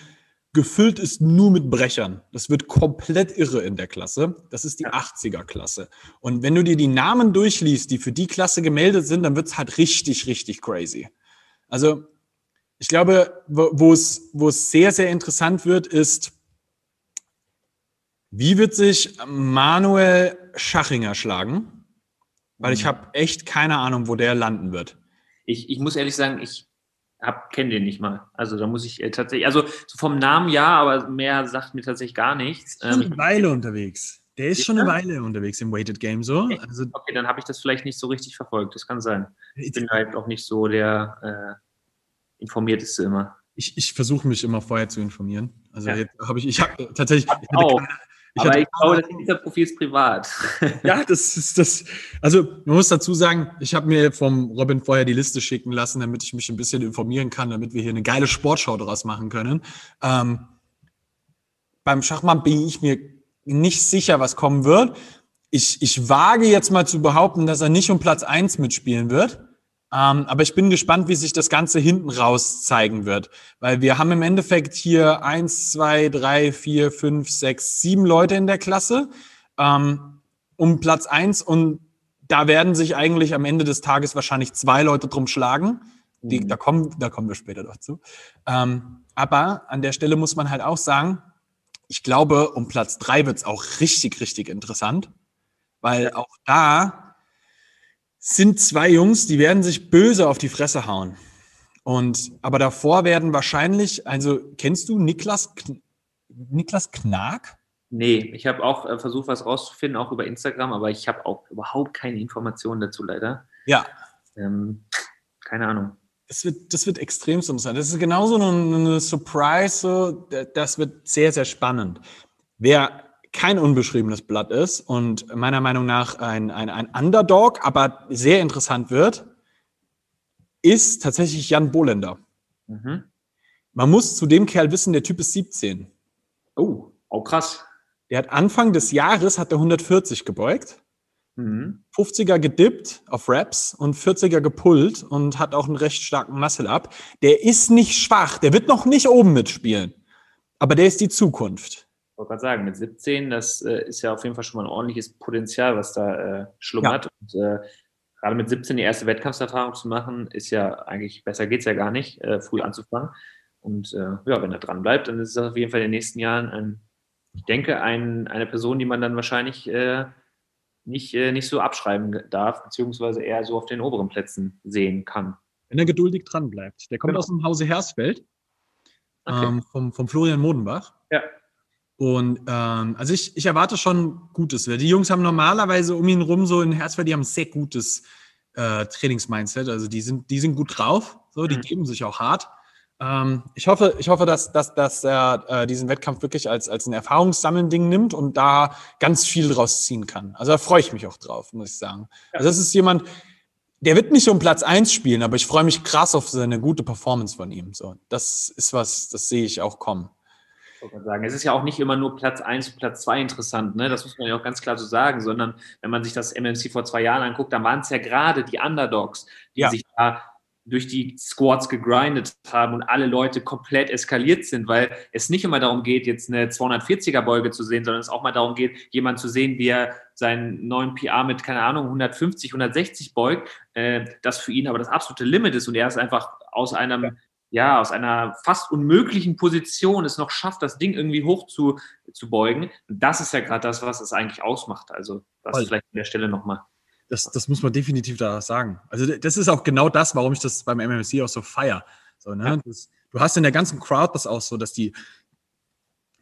gefüllt ist nur mit Brechern. Das wird komplett irre in der Klasse. Das ist die 80er-Klasse. Und wenn du dir die Namen durchliest, die für die Klasse gemeldet sind, dann wird es halt richtig, richtig crazy. Also ich glaube, wo es, sehr, sehr interessant wird, ist, wie wird sich Manuel Schachinger schlagen? Weil ich mhm. habe echt keine Ahnung, wo der landen wird. Ich, ich muss ehrlich sagen, ich kenne den nicht mal. Also da muss ich äh, tatsächlich, also so vom Namen ja, aber mehr sagt mir tatsächlich gar nichts. Ähm, eine Weile unterwegs. Der ist schon eine Weile unterwegs im Weighted Game so. Okay, also, okay dann habe ich das vielleicht nicht so richtig verfolgt. Das kann sein. Ich bin halt auch nicht so der äh, informierteste immer. Ich, ich versuche mich immer vorher zu informieren. Also ja. jetzt habe ich, ich habe tatsächlich. Ich auch. Keine, ich Aber ich glaube, das Insta-Profil ist privat. Ja, das ist das. Also, man muss dazu sagen, ich habe mir vom Robin vorher die Liste schicken lassen, damit ich mich ein bisschen informieren kann, damit wir hier eine geile Sportschau daraus machen können. Ähm, beim Schachmann bin ich mir nicht sicher, was kommen wird. Ich, ich wage jetzt mal zu behaupten, dass er nicht um Platz eins mitspielen wird. Ähm, aber ich bin gespannt, wie sich das Ganze hinten raus zeigen wird. Weil wir haben im Endeffekt hier eins, zwei, drei, vier, fünf, sechs, sieben Leute in der Klasse ähm, um Platz eins und da werden sich eigentlich am Ende des Tages wahrscheinlich zwei Leute drum schlagen. Die, mhm. da, kommen, da kommen wir später noch zu. Ähm, aber an der Stelle muss man halt auch sagen, ich glaube, um Platz drei wird es auch richtig, richtig interessant, weil auch da sind zwei Jungs, die werden sich böse auf die Fresse hauen. Und aber davor werden wahrscheinlich, also kennst du Niklas Niklas Knag? Nee, ich habe auch äh, versucht, was rauszufinden, auch über Instagram, aber ich habe auch überhaupt keine Informationen dazu leider. Ja. Ähm, keine Ahnung. Das wird, das wird extrem interessant. Das ist genauso eine, eine Surprise, so, das wird sehr, sehr spannend. Wer kein unbeschriebenes Blatt ist und meiner Meinung nach ein, ein, ein Underdog, aber sehr interessant wird, ist tatsächlich Jan Bolender. Mhm. Man muss zu dem Kerl wissen, der Typ ist 17. Oh, auch krass. Der hat Anfang des Jahres hat er 140 gebeugt. Mhm. 50er gedippt auf Raps und 40er gepullt und hat auch einen recht starken Muscle-Up. Der ist nicht schwach, der wird noch nicht oben mitspielen. Aber der ist die Zukunft. Ich wollte gerade sagen, mit 17, das äh, ist ja auf jeden Fall schon mal ein ordentliches Potenzial, was da äh, schlummert. Ja. Und äh, gerade mit 17 die erste Wettkampfserfahrung zu machen, ist ja eigentlich, besser geht es ja gar nicht, äh, früh anzufangen. Und äh, ja, wenn er dran bleibt, dann ist es auf jeden Fall in den nächsten Jahren, ein, ich denke, ein, eine Person, die man dann wahrscheinlich äh, nicht, nicht so abschreiben darf, beziehungsweise eher so auf den oberen Plätzen sehen kann. Wenn er geduldig dran bleibt. Der kommt genau. aus dem Hause Hersfeld, okay. ähm, vom, vom Florian Modenbach. Ja. Und ähm, also ich, ich erwarte schon Gutes. Die Jungs haben normalerweise um ihn rum so in Hersfeld, die haben ein sehr gutes äh, Trainingsmindset. Also die sind, die sind gut drauf, so, die mhm. geben sich auch hart. Ähm, ich hoffe, ich hoffe, dass, dass, dass er äh, diesen Wettkampf wirklich als, als ein Erfahrungssammeln-Ding nimmt und da ganz viel draus ziehen kann. Also da freue ich mich auch drauf, muss ich sagen. Ja. Also das ist jemand, der wird nicht um Platz eins spielen, aber ich freue mich krass auf seine gute Performance von ihm. So, das ist was, das sehe ich auch kommen. Ich sagen. Es ist ja auch nicht immer nur Platz 1 und Platz 2 interessant, ne? das muss man ja auch ganz klar so sagen, sondern wenn man sich das MMC vor zwei Jahren anguckt, dann waren es ja gerade die Underdogs, die ja. sich da durch die Squads gegrindet haben und alle Leute komplett eskaliert sind, weil es nicht immer darum geht, jetzt eine 240er Beuge zu sehen, sondern es auch mal darum geht, jemanden zu sehen, wie er seinen neuen PR mit, keine Ahnung, 150, 160 beugt, äh, das für ihn aber das absolute Limit ist und er ist einfach aus einem ja, aus einer fast unmöglichen Position es noch schafft, das Ding irgendwie hoch zu, zu beugen. das ist ja gerade das, was es eigentlich ausmacht. Also das Voll. vielleicht an der Stelle nochmal. Das, das muss man definitiv da sagen. Also das ist auch genau das, warum ich das beim MMC auch so feier. So, ne? Ja. Das, du hast in der ganzen Crowd das auch so, dass die,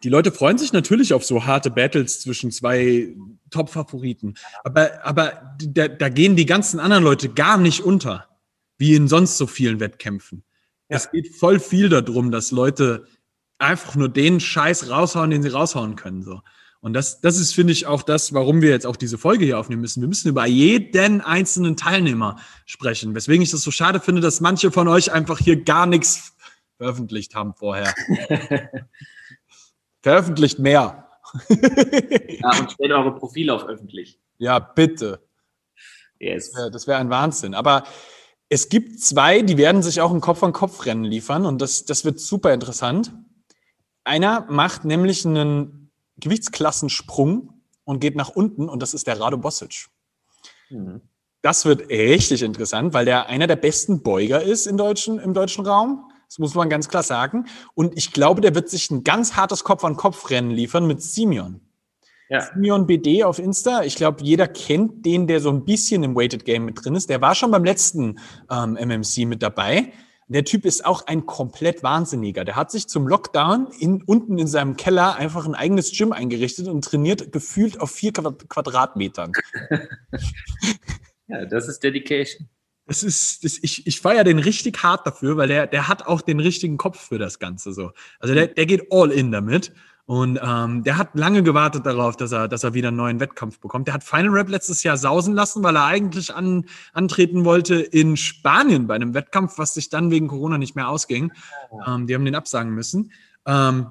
die Leute freuen sich natürlich auf so harte Battles zwischen zwei Top-Favoriten. Aber, aber da, da gehen die ganzen anderen Leute gar nicht unter, wie in sonst so vielen Wettkämpfen. Ja. Es geht voll viel darum, dass Leute einfach nur den Scheiß raushauen, den sie raushauen können. So. Und das, das ist, finde ich, auch das, warum wir jetzt auch diese Folge hier aufnehmen müssen. Wir müssen über jeden einzelnen Teilnehmer sprechen. Weswegen ich das so schade finde, dass manche von euch einfach hier gar nichts veröffentlicht haben vorher. Veröffentlicht mehr. ja, und stellt eure Profile auf öffentlich. Ja, bitte. Yes. Das wäre wär ein Wahnsinn. Aber es gibt zwei, die werden sich auch ein Kopf-an-Kopf-Rennen liefern und das, das wird super interessant. Einer macht nämlich einen Gewichtsklassensprung und geht nach unten und das ist der Rado Bosic. Mhm. Das wird richtig interessant, weil der einer der besten Beuger ist im deutschen, im deutschen Raum. Das muss man ganz klar sagen. Und ich glaube, der wird sich ein ganz hartes Kopf-an-Kopf-Rennen liefern mit Simeon. Ja. Simeon BD auf Insta. Ich glaube, jeder kennt den, der so ein bisschen im Weighted Game mit drin ist. Der war schon beim letzten ähm, MMC mit dabei. Der Typ ist auch ein komplett Wahnsinniger. Der hat sich zum Lockdown in, unten in seinem Keller einfach ein eigenes Gym eingerichtet und trainiert gefühlt auf vier Quadratmetern. ja, das ist Dedication. Das ist, das, ich, ich feiere den richtig hart dafür, weil der, der hat auch den richtigen Kopf für das Ganze so. Also der, der geht all in damit. Und ähm, der hat lange gewartet darauf, dass er, dass er wieder einen neuen Wettkampf bekommt. Der hat Final Rap letztes Jahr sausen lassen, weil er eigentlich an, antreten wollte in Spanien bei einem Wettkampf, was sich dann wegen Corona nicht mehr ausging. Ähm, die haben den absagen müssen. Ähm,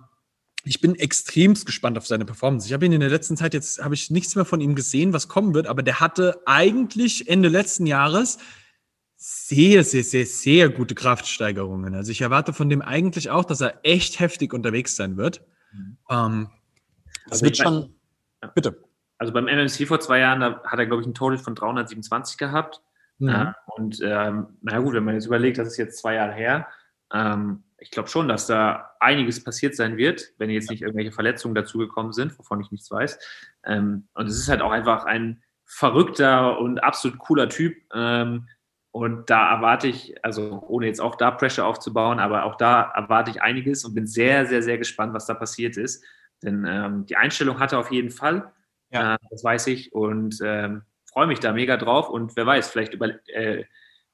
ich bin extremst gespannt auf seine Performance. Ich habe ihn in der letzten Zeit jetzt habe ich nichts mehr von ihm gesehen, was kommen wird, aber der hatte eigentlich Ende letzten Jahres sehr, sehr, sehr, sehr gute Kraftsteigerungen. Also ich erwarte von dem eigentlich auch, dass er echt heftig unterwegs sein wird. Mhm. Ähm, das also wird schon. Ja. Bitte. Also beim MMC vor zwei Jahren, da hat er, glaube ich, ein Total von 327 gehabt. Mhm. Äh, und ähm, naja gut, wenn man jetzt überlegt, das ist jetzt zwei Jahre her, ähm, ich glaube schon, dass da einiges passiert sein wird, wenn jetzt nicht irgendwelche Verletzungen dazugekommen sind, wovon ich nichts weiß. Ähm, und es ist halt auch einfach ein verrückter und absolut cooler Typ. Ähm, und da erwarte ich, also ohne jetzt auch da Pressure aufzubauen, aber auch da erwarte ich einiges und bin sehr, sehr, sehr gespannt, was da passiert ist. Denn ähm, die Einstellung hat er auf jeden Fall. Ja. Äh, das weiß ich und ähm, freue mich da mega drauf. Und wer weiß, vielleicht, über, äh,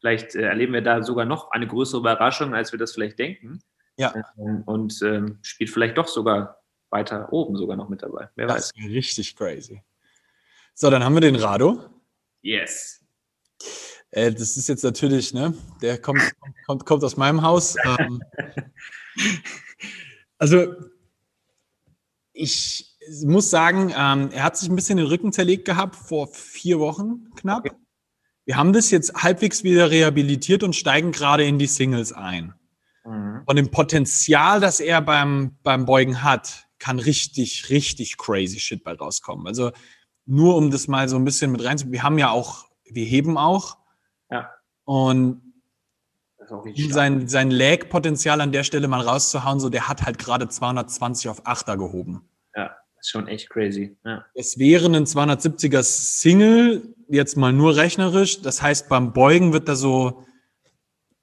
vielleicht äh, erleben wir da sogar noch eine größere Überraschung, als wir das vielleicht denken. Ja. Ähm, und ähm, spielt vielleicht doch sogar weiter oben sogar noch mit dabei. Wer das weiß. richtig crazy. So, dann haben wir den Rado. Yes. Äh, das ist jetzt natürlich, ne, der kommt, kommt, kommt aus meinem Haus. Ähm, also, ich muss sagen, ähm, er hat sich ein bisschen den Rücken zerlegt gehabt vor vier Wochen knapp. Okay. Wir haben das jetzt halbwegs wieder rehabilitiert und steigen gerade in die Singles ein. Mhm. Von dem Potenzial, das er beim, beim Beugen hat, kann richtig, richtig crazy Shit bei rauskommen. Also nur um das mal so ein bisschen mit reinzubekommen. Wir haben ja auch, wir heben auch. Und sein, sein Lag-Potenzial an der Stelle mal rauszuhauen, so der hat halt gerade 220 auf 8er gehoben. Ja, das ist schon echt crazy. Ja. Es wäre ein 270er Single, jetzt mal nur rechnerisch. Das heißt, beim Beugen wird da so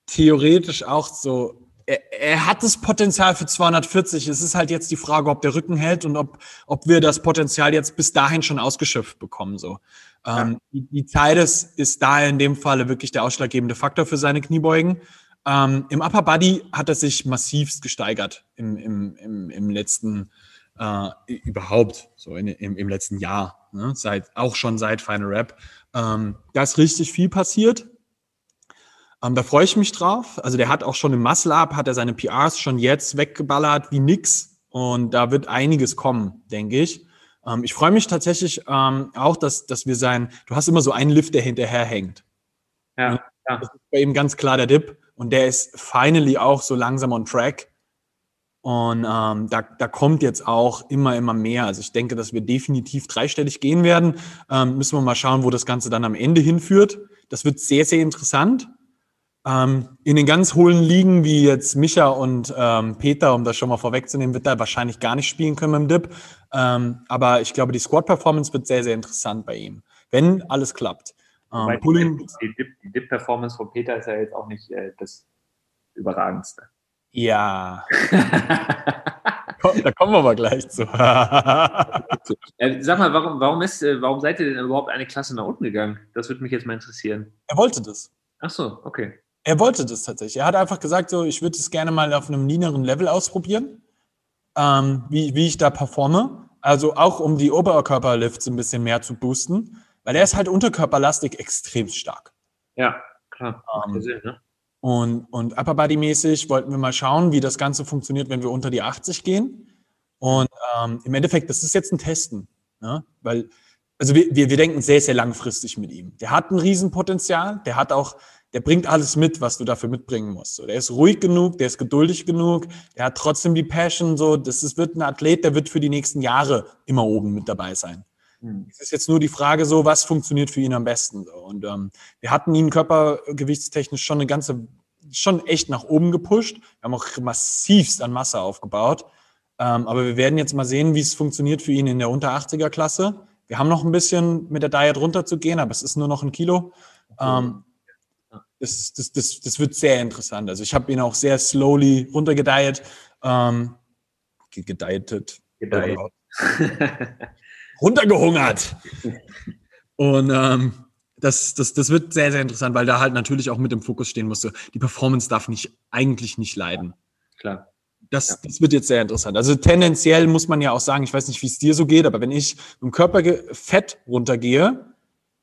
theoretisch auch so er, er, hat das Potenzial für 240. Es ist halt jetzt die Frage, ob der Rücken hält und ob, ob wir das Potenzial jetzt bis dahin schon ausgeschöpft bekommen. So. Ja. Ähm, die, die, Zeit ist, ist da in dem Falle wirklich der ausschlaggebende Faktor für seine Kniebeugen. Ähm, Im Upper Body hat er sich massivst gesteigert im, im, im, im letzten äh, überhaupt, so in, im, im letzten Jahr, ne? seit, auch schon seit Final Rap. Ähm, da ist richtig viel passiert. Ähm, da freue ich mich drauf. Also der hat auch schon im Muscle Up, hat er seine PRs schon jetzt weggeballert wie nix. Und da wird einiges kommen, denke ich. Ähm, ich freue mich tatsächlich ähm, auch, dass, dass wir sein, du hast immer so einen Lift, der hinterher hängt. Ja, ja. Das ist bei ihm ganz klar der Dip. Und der ist finally auch so langsam on track. Und ähm, da, da kommt jetzt auch immer, immer mehr. Also ich denke, dass wir definitiv dreistellig gehen werden. Ähm, müssen wir mal schauen, wo das Ganze dann am Ende hinführt. Das wird sehr, sehr interessant. Ähm, in den ganz hohlen Ligen, wie jetzt Micha und ähm, Peter, um das schon mal vorwegzunehmen, wird er wahrscheinlich gar nicht spielen können mit dem Dip. Ähm, aber ich glaube, die Squad-Performance wird sehr, sehr interessant bei ihm, wenn alles klappt. Ähm, Pulling, die Dip-Performance von Peter ist ja jetzt auch nicht äh, das Überragendste. Ja. da kommen wir mal gleich zu. äh, sag mal, warum, warum, ist, äh, warum seid ihr denn überhaupt eine Klasse nach unten gegangen? Das würde mich jetzt mal interessieren. Er wollte das. Ach so, okay. Er wollte das tatsächlich. Er hat einfach gesagt, so, ich würde es gerne mal auf einem niederen Level ausprobieren, ähm, wie, wie ich da performe. Also auch um die Oberkörperlifts ein bisschen mehr zu boosten, weil er ist halt unterkörperlastig extrem stark. Ja, klar. Ähm, Sinn, ne? Und, und Upper Body mäßig wollten wir mal schauen, wie das Ganze funktioniert, wenn wir unter die 80 gehen. Und ähm, im Endeffekt, das ist jetzt ein Testen. Ne? Weil, also wir, wir, wir denken sehr, sehr langfristig mit ihm. Der hat ein Riesenpotenzial, der hat auch der bringt alles mit, was du dafür mitbringen musst. So, der ist ruhig genug, der ist geduldig genug, der hat trotzdem die Passion. So, das ist, wird ein Athlet, der wird für die nächsten Jahre immer oben mit dabei sein. Mhm. Es ist jetzt nur die Frage, so was funktioniert für ihn am besten. So. Und ähm, wir hatten ihn körpergewichtstechnisch schon eine ganze, schon echt nach oben gepusht. Wir haben auch massivst an Masse aufgebaut. Ähm, aber wir werden jetzt mal sehen, wie es funktioniert für ihn in der unter 80er Klasse. Wir haben noch ein bisschen mit der Diet runterzugehen, aber es ist nur noch ein Kilo. Ähm, das, das, das, das wird sehr interessant. Also ich habe ihn auch sehr slowly runtergedeiht, ähm, gedietet, Gedeiht. runtergehungert. Und ähm, das, das, das wird sehr, sehr interessant, weil da halt natürlich auch mit im Fokus stehen musste. Die Performance darf nicht, eigentlich nicht leiden. Klar. Das, Ja. das wird jetzt sehr interessant. Also tendenziell muss man ja auch sagen, ich weiß nicht, wie es dir so geht, aber wenn ich mit dem Körperfett runtergehe,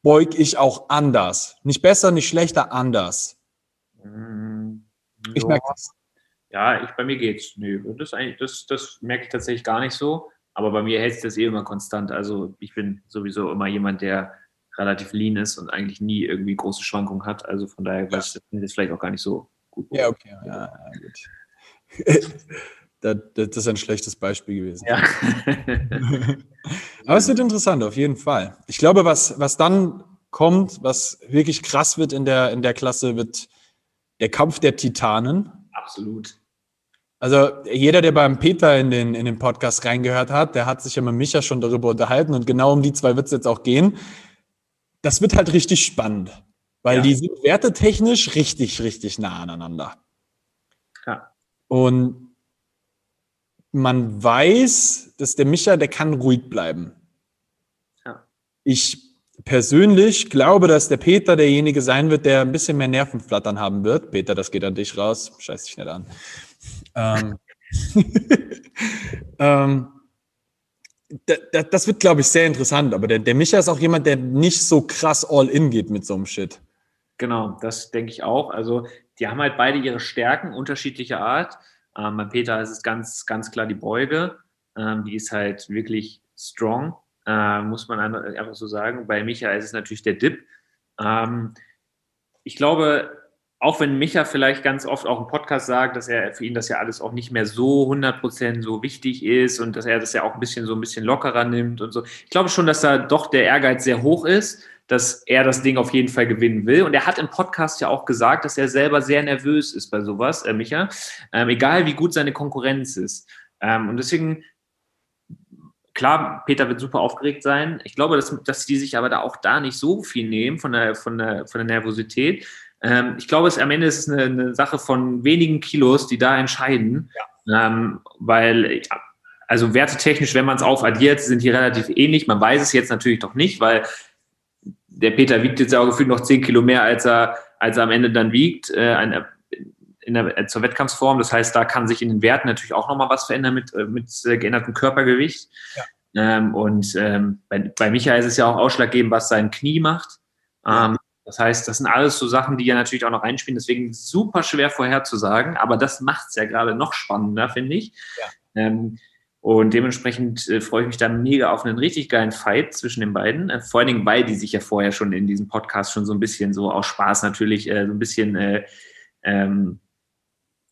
beug ich auch anders. Nicht besser, nicht schlechter, anders. Mm, Ich ja. merke das. Ja, ich, bei mir geht's. Nö, das, das, das merke ich tatsächlich gar nicht so. Aber bei mir hält sich das eh immer konstant. Also ich bin sowieso immer jemand, der relativ lean ist und eigentlich nie irgendwie große Schwankungen hat. Also von daher weiß ich das vielleicht auch gar nicht so gut. Ja, okay. Ja, gut. das, das ist ein schlechtes Beispiel gewesen. Ja. Aber es wird interessant, auf jeden Fall. Ich glaube, was, was dann kommt, was wirklich krass wird in der, in der Klasse, wird der Kampf der Titanen. Absolut. Also jeder, der beim Peter in den, in den Podcast reingehört hat, der hat sich ja mit Micha schon darüber unterhalten und genau um die zwei wird es jetzt auch gehen. Das wird halt richtig spannend, weil Ja. die sind wertetechnisch richtig, richtig nah aneinander. Ja. Und man weiß, dass der Micha, der kann ruhig bleiben. Ja. Ich persönlich glaube, dass der Peter derjenige sein wird, der ein bisschen mehr Nervenflattern haben wird. Peter, das geht an dich raus. Scheiß dich nicht an. Ähm, ähm, da, da, das wird, glaube ich, sehr interessant. Aber der, der Micha ist auch jemand, der nicht so krass all in geht mit so einem Shit. Genau, das denke ich auch. Also die haben halt beide ihre Stärken unterschiedlicher Art. Ähm, bei Peter ist es ganz, ganz klar die Beuge. Ähm, die ist halt wirklich strong, äh, muss man einfach so sagen. Bei Micha ist es natürlich der Dip. Ähm, ich glaube, auch wenn Micha vielleicht ganz oft auch im Podcast sagt, dass er für ihn das ja alles auch nicht mehr so 100% so wichtig ist und dass er das ja auch ein bisschen so ein bisschen lockerer nimmt und so. Ich glaube schon, dass da doch der Ehrgeiz sehr hoch ist, dass er das Ding auf jeden Fall gewinnen will. Und er hat im Podcast ja auch gesagt, dass er selber sehr nervös ist bei sowas, äh, Micha, ähm, egal wie gut seine Konkurrenz ist. Ähm, und deswegen, klar, Peter wird super aufgeregt sein. Ich glaube, dass, dass die sich aber da auch da nicht so viel nehmen von der, von der, von der Nervosität. Ähm, ich glaube, es am Ende ist es eine, eine Sache von wenigen Kilos, die da entscheiden. Ähm, weil, ja, also wertetechnisch, wenn man es aufaddiert, sind die relativ ähnlich. Man weiß es jetzt natürlich doch nicht, weil der Peter wiegt jetzt ja auch gefühlt noch 10 Kilo mehr, als er, als er am Ende dann wiegt, äh, ein, in der, äh, zur Wettkampfsform. Das heißt, da kann sich in den Werten natürlich auch nochmal was verändern mit, äh, mit geändertem Körpergewicht. Ähm, und ähm, bei, bei Michael ist es ja auch ausschlaggebend, was sein Knie macht. Ähm, das heißt, das sind alles so Sachen, die ja natürlich auch noch reinspielen. Deswegen super schwer vorherzusagen, aber das macht es ja gerade noch spannender, finde ich. Ähm, und dementsprechend äh, freue ich mich da mega auf einen richtig geilen Fight zwischen den beiden. Äh, vor allen Dingen, weil die sich ja vorher schon in diesem Podcast schon so ein bisschen so aus Spaß natürlich äh, so ein bisschen äh, ähm,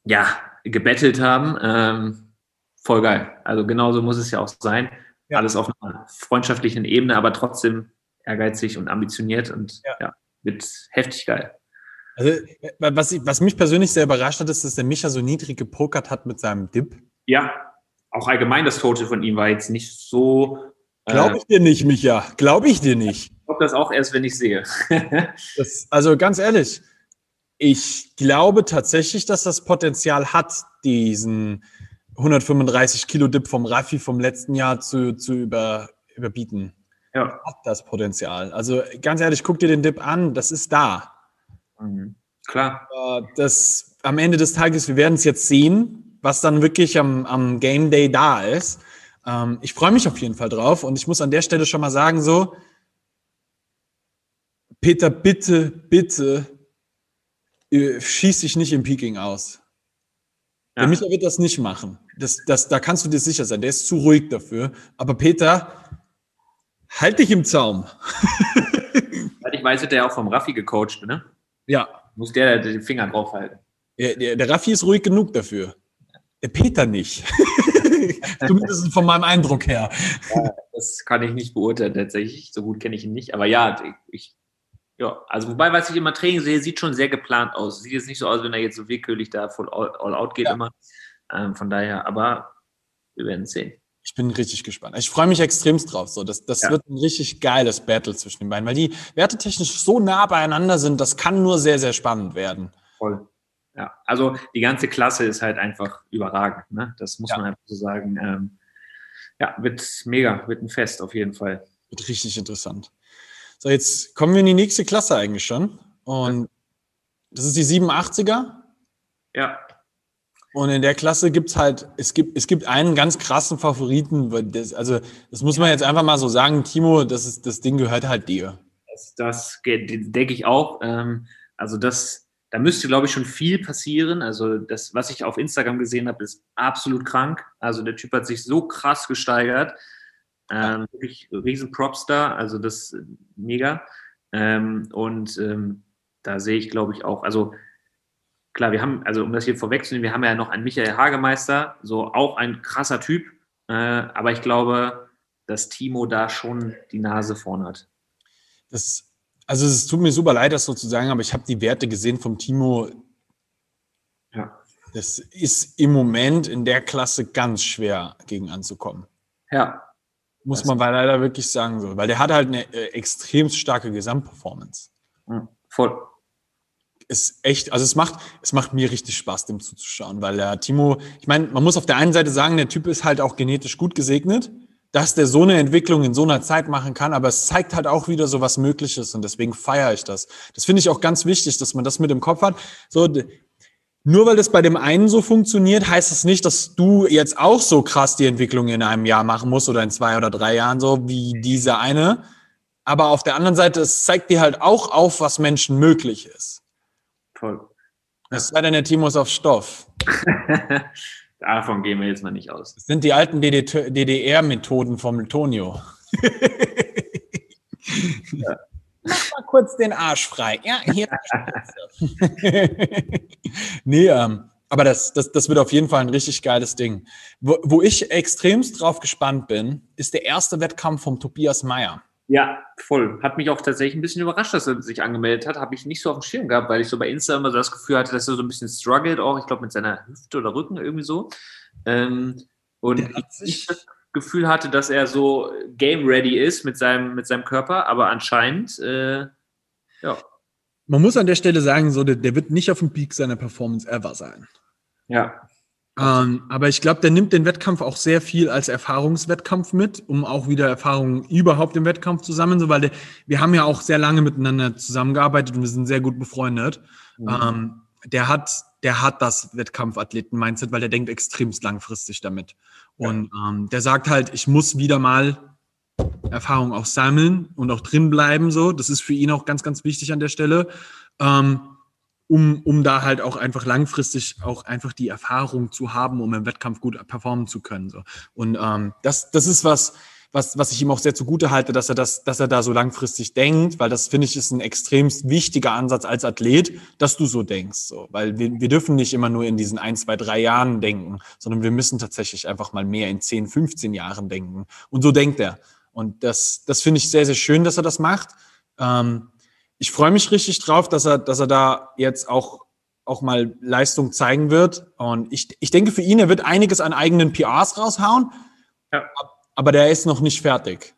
ja, gebettelt haben. Ähm, voll geil. Also genauso muss es ja auch sein. Ja. Alles auf einer freundschaftlichen Ebene, aber trotzdem ehrgeizig und ambitioniert und Ja. ja, wird heftig geil. Also, äh, was, ich, was mich persönlich sehr überrascht hat, ist, dass der Micha so niedrig gepokert hat mit seinem Dip. Ja, auch allgemein das Total von ihm war jetzt nicht so. Glaube äh, ich dir nicht, Micha. Glaube ich dir nicht. Ich glaube das auch erst, wenn ich sehe. Das, also ganz ehrlich, ich glaube tatsächlich, dass das Potenzial hat, diesen 135 Kilo Dip vom Raffi vom letzten Jahr zu, zu über, überbieten. ja. Hat das Potenzial. Also ganz ehrlich, guck dir den Dip an, das ist da. Mhm. Klar. Das am Ende des Tages, wir werden es jetzt sehen, was dann wirklich am, am Game Day da ist. Ähm, ich freue mich auf jeden Fall drauf und ich muss an der Stelle schon mal sagen, so, Peter, bitte, bitte, äh, schieß dich nicht im Peking aus. Der Ja. Michael wird das nicht machen. Das, das, da kannst du dir sicher sein. Der ist zu ruhig dafür. Aber Peter, halt dich im Zaum. Soweit ich weiß, wird der auch vom Raffi gecoacht, ne? Ja, Muss der den Finger draufhalten. Der, der, der Raffi ist ruhig genug dafür. Der Peter nicht. Zumindest von meinem Eindruck her. Das kann ich nicht beurteilen tatsächlich. So gut kenne ich ihn nicht. Aber ja, ich, ja, also wobei, was ich immer Training sehe, sieht schon sehr geplant aus. Sieht jetzt nicht so aus, wenn er jetzt so willkürlich da voll all, all out geht Ja. immer. Ähm, von daher, aber wir werden es sehen. Ich bin richtig gespannt. Ich freue mich extremst drauf. So, das das Ja. wird ein richtig geiles Battle zwischen den beiden, weil die wertetechnisch so nah beieinander sind, das kann nur sehr, sehr spannend werden. Voll. Ja, also die ganze Klasse ist halt einfach überragend. Ne? Das muss Ja. man einfach so sagen. Ähm, ja, wird mega, wird ein Fest auf jeden Fall. Wird richtig interessant. So, jetzt kommen wir in die nächste Klasse eigentlich schon. Und das ist die 87er. Ja, Und in der Klasse gibt's halt, es gibt, es gibt einen ganz krassen Favoriten. Das, also, das muss man jetzt einfach mal so sagen, Timo, das, ist, das Ding gehört halt dir. das, das denke ich auch. Ähm, also das, da müsste, glaube ich, schon viel passieren. Also das, was ich auf Instagram gesehen habe, ist absolut krank. Also der Typ hat sich so krass gesteigert. Ähm, wirklich riesen Props da. Also das äh, mega. Ähm, und ähm, da sehe ich, glaube ich, auch, also klar, wir haben, also um das hier vorwegzunehmen, wir haben ja noch einen Michael Hagemeister, so auch ein krasser Typ. Äh, aber ich glaube, dass Timo da schon die Nase vorn hat. Das, also es tut mir super leid, das so zu sagen, aber ich habe die Werte gesehen vom Timo. Ja. Das ist im Moment in der Klasse ganz schwer gegen anzukommen. Ja, Muss Das- man leider wirklich sagen so, weil der hat halt eine äh, extrem starke Gesamtperformance. Mhm. voll. Ist echt, also es macht, es macht mir richtig Spaß, dem zuzuschauen, weil der Timo, ich meine, man muss auf der einen Seite sagen, der Typ ist halt auch genetisch gut gesegnet, dass der so eine Entwicklung in so einer Zeit machen kann, aber es zeigt halt auch wieder so was Mögliches und deswegen feiere ich das. Das finde ich auch ganz wichtig, dass man das mit im Kopf hat. So, nur weil das bei dem einen so funktioniert, heißt das nicht, dass du jetzt auch so krass die Entwicklung in einem Jahr machen musst oder in zwei oder drei Jahren, so wie dieser eine. Aber auf der anderen Seite, es zeigt dir halt auch auf, was Menschen möglich ist. Voll. Es sei denn, der Timo ist auf Stoff. Davon gehen wir jetzt mal nicht aus. Das sind die alten DDR-Methoden vom Tonio. Mach mal kurz den Arsch frei. Ja, hier. nee, ähm, aber das, das, das wird auf jeden Fall ein richtig geiles Ding. Wo, wo ich extremst drauf gespannt bin, ist der erste Wettkampf vom Tobias Meyer. Ja, voll. Hat mich auch tatsächlich ein bisschen überrascht, dass er sich angemeldet hat. Habe ich nicht so auf dem Schirm gehabt, weil ich so bei Insta immer so das Gefühl hatte, dass er so ein bisschen struggelt, auch ich glaube mit seiner Hüfte oder Rücken irgendwie so. Ähm, und ich das Gefühl hatte, dass er so game ready ist mit seinem, mit seinem Körper, aber anscheinend, äh, ja, Man muss an der Stelle sagen, so, der, der wird nicht auf dem Peak seiner Performance ever sein. ja, Ähm, aber ich glaube, der nimmt den Wettkampf auch sehr viel als Erfahrungswettkampf mit, um auch wieder Erfahrungen überhaupt im Wettkampf zu sammeln, so, weil der, wir haben ja auch sehr lange miteinander zusammengearbeitet und wir sind sehr gut befreundet. Ähm, der hat, der hat das Wettkampfathleten-Mindset, weil der denkt extremst langfristig damit. Und ähm, der sagt halt, ich muss wieder mal Erfahrung auch sammeln und auch drin bleiben. So, das ist für ihn auch ganz, ganz wichtig an der Stelle. Ähm, um, um da halt auch einfach langfristig auch einfach die Erfahrung zu haben, um im Wettkampf gut performen zu können. So. Und ähm, das, das ist was, was, was ich ihm auch sehr zugute halte, dass er das, dass er da so langfristig denkt, weil das finde ich ist ein extremst wichtiger Ansatz als Athlet, dass du so denkst. So. Weil wir, wir dürfen nicht immer nur in diesen ein, zwei, drei Jahren denken, sondern wir müssen tatsächlich einfach mal mehr in 10, 15 Jahren denken. Und so denkt er. Und das, das finde ich sehr, sehr schön, dass er das macht. Ähm, ich freue mich richtig drauf, dass er, dass er da jetzt auch, auch mal Leistung zeigen wird. Und ich, ich denke für ihn, er wird einiges an eigenen PRs raushauen. Ja. Aber der ist noch nicht fertig.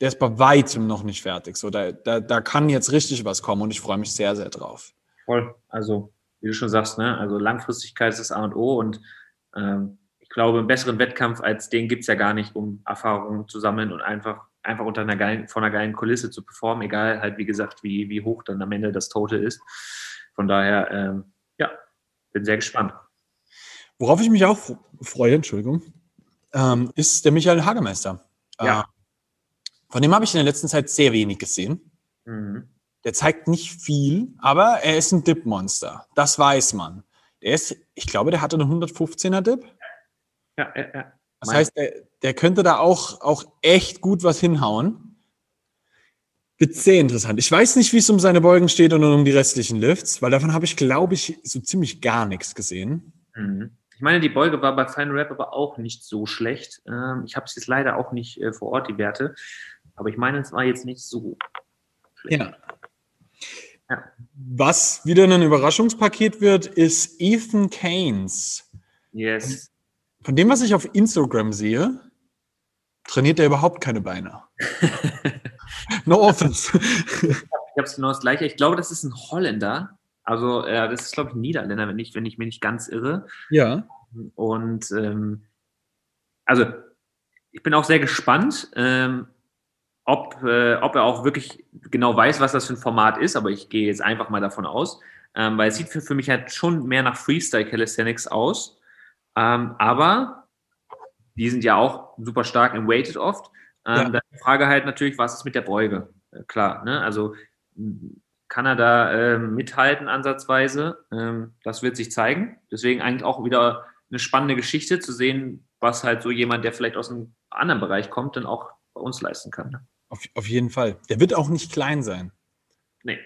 Der ist bei weitem noch nicht fertig. So, da, da, da kann jetzt richtig was kommen und ich freue mich sehr, sehr drauf. voll. Also, wie du schon sagst, ne, also Langfristigkeit ist das A und O und ähm, ich glaube, einen besseren Wettkampf als den gibt es ja gar nicht, um Erfahrungen zu sammeln und einfach, einfach unter einer geilen, vor einer geilen Kulisse zu performen, egal halt, wie gesagt, wie, wie hoch dann am Ende das Total ist. Von daher, ähm, ja, bin sehr gespannt. Worauf ich mich auch freue, Entschuldigung, ähm, ist der Michael Hagemeister. Ja. Äh, von dem habe ich in der letzten Zeit sehr wenig gesehen. Mhm. Der zeigt nicht viel, aber er ist ein Dip-Monster. Das weiß man. Der ist, ich glaube, der hatte eine 115er Dip. Ja, ja, ja. Das Mein- heißt, der, der könnte da auch, auch echt gut was hinhauen. Wird sehr interessant. Ich weiß nicht, wie es um seine Beugen steht und um die restlichen Lifts, weil davon habe ich, glaube ich, so ziemlich gar nichts gesehen. Mhm. Ich meine, die Beuge war bei Final Rap aber auch nicht so schlecht. Ähm, ich habe es jetzt leider auch nicht äh, vor Ort, die Werte. Aber ich meine, es war jetzt nicht so schlecht. Ja. Ja. Was wieder ein Überraschungspaket wird, ist Ethan Keynes. Yes. Von dem, was ich auf Instagram sehe, trainiert er überhaupt keine Beine. no offense. ich habe es genau das gleiche. Ich glaube, das ist ein Holländer. Also, äh, das ist, glaube ich, ein Niederländer, wenn ich, wenn ich mich nicht ganz irre. Ja. Und ähm, also, ich bin auch sehr gespannt, ähm, ob, äh, ob er auch wirklich genau weiß, was das für ein Format ist, aber ich gehe jetzt einfach mal davon aus, ähm, weil es sieht für, für mich halt schon mehr nach Freestyle Calisthenics aus. Ähm, aber die sind ja auch super stark im Weighted oft. Ähm, ja. Dann die Frage halt natürlich, was ist mit der Beuge? Äh, klar, ne? Also kann er da äh, mithalten ansatzweise? Ähm, das wird sich zeigen. Deswegen eigentlich auch wieder eine spannende Geschichte zu sehen, was halt so jemand, der vielleicht aus einem anderen Bereich kommt, dann auch bei uns leisten kann. Ne? Auf, auf jeden Fall. Der wird auch nicht klein sein. Nee.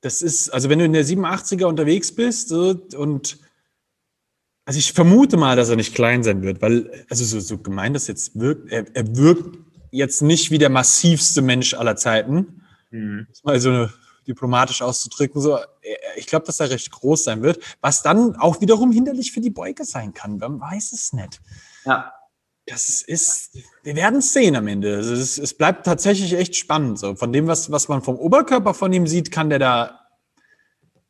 Das ist, also wenn du in der 87er unterwegs bist und also ich vermute mal, dass er nicht klein sein wird, weil, also so, so gemein das jetzt wirkt, er, er wirkt jetzt nicht wie der massivste Mensch aller Zeiten. Mhm. Mal so diplomatisch auszudrücken. So, ich glaube, dass er recht groß sein wird, was dann auch wiederum hinderlich für die Beuge sein kann. Man weiß es nicht. Ja. Das ist, wir werden es sehen am Ende. Also es, es, bleibt tatsächlich echt spannend. So, von dem, was, was man vom Oberkörper von ihm sieht, kann der da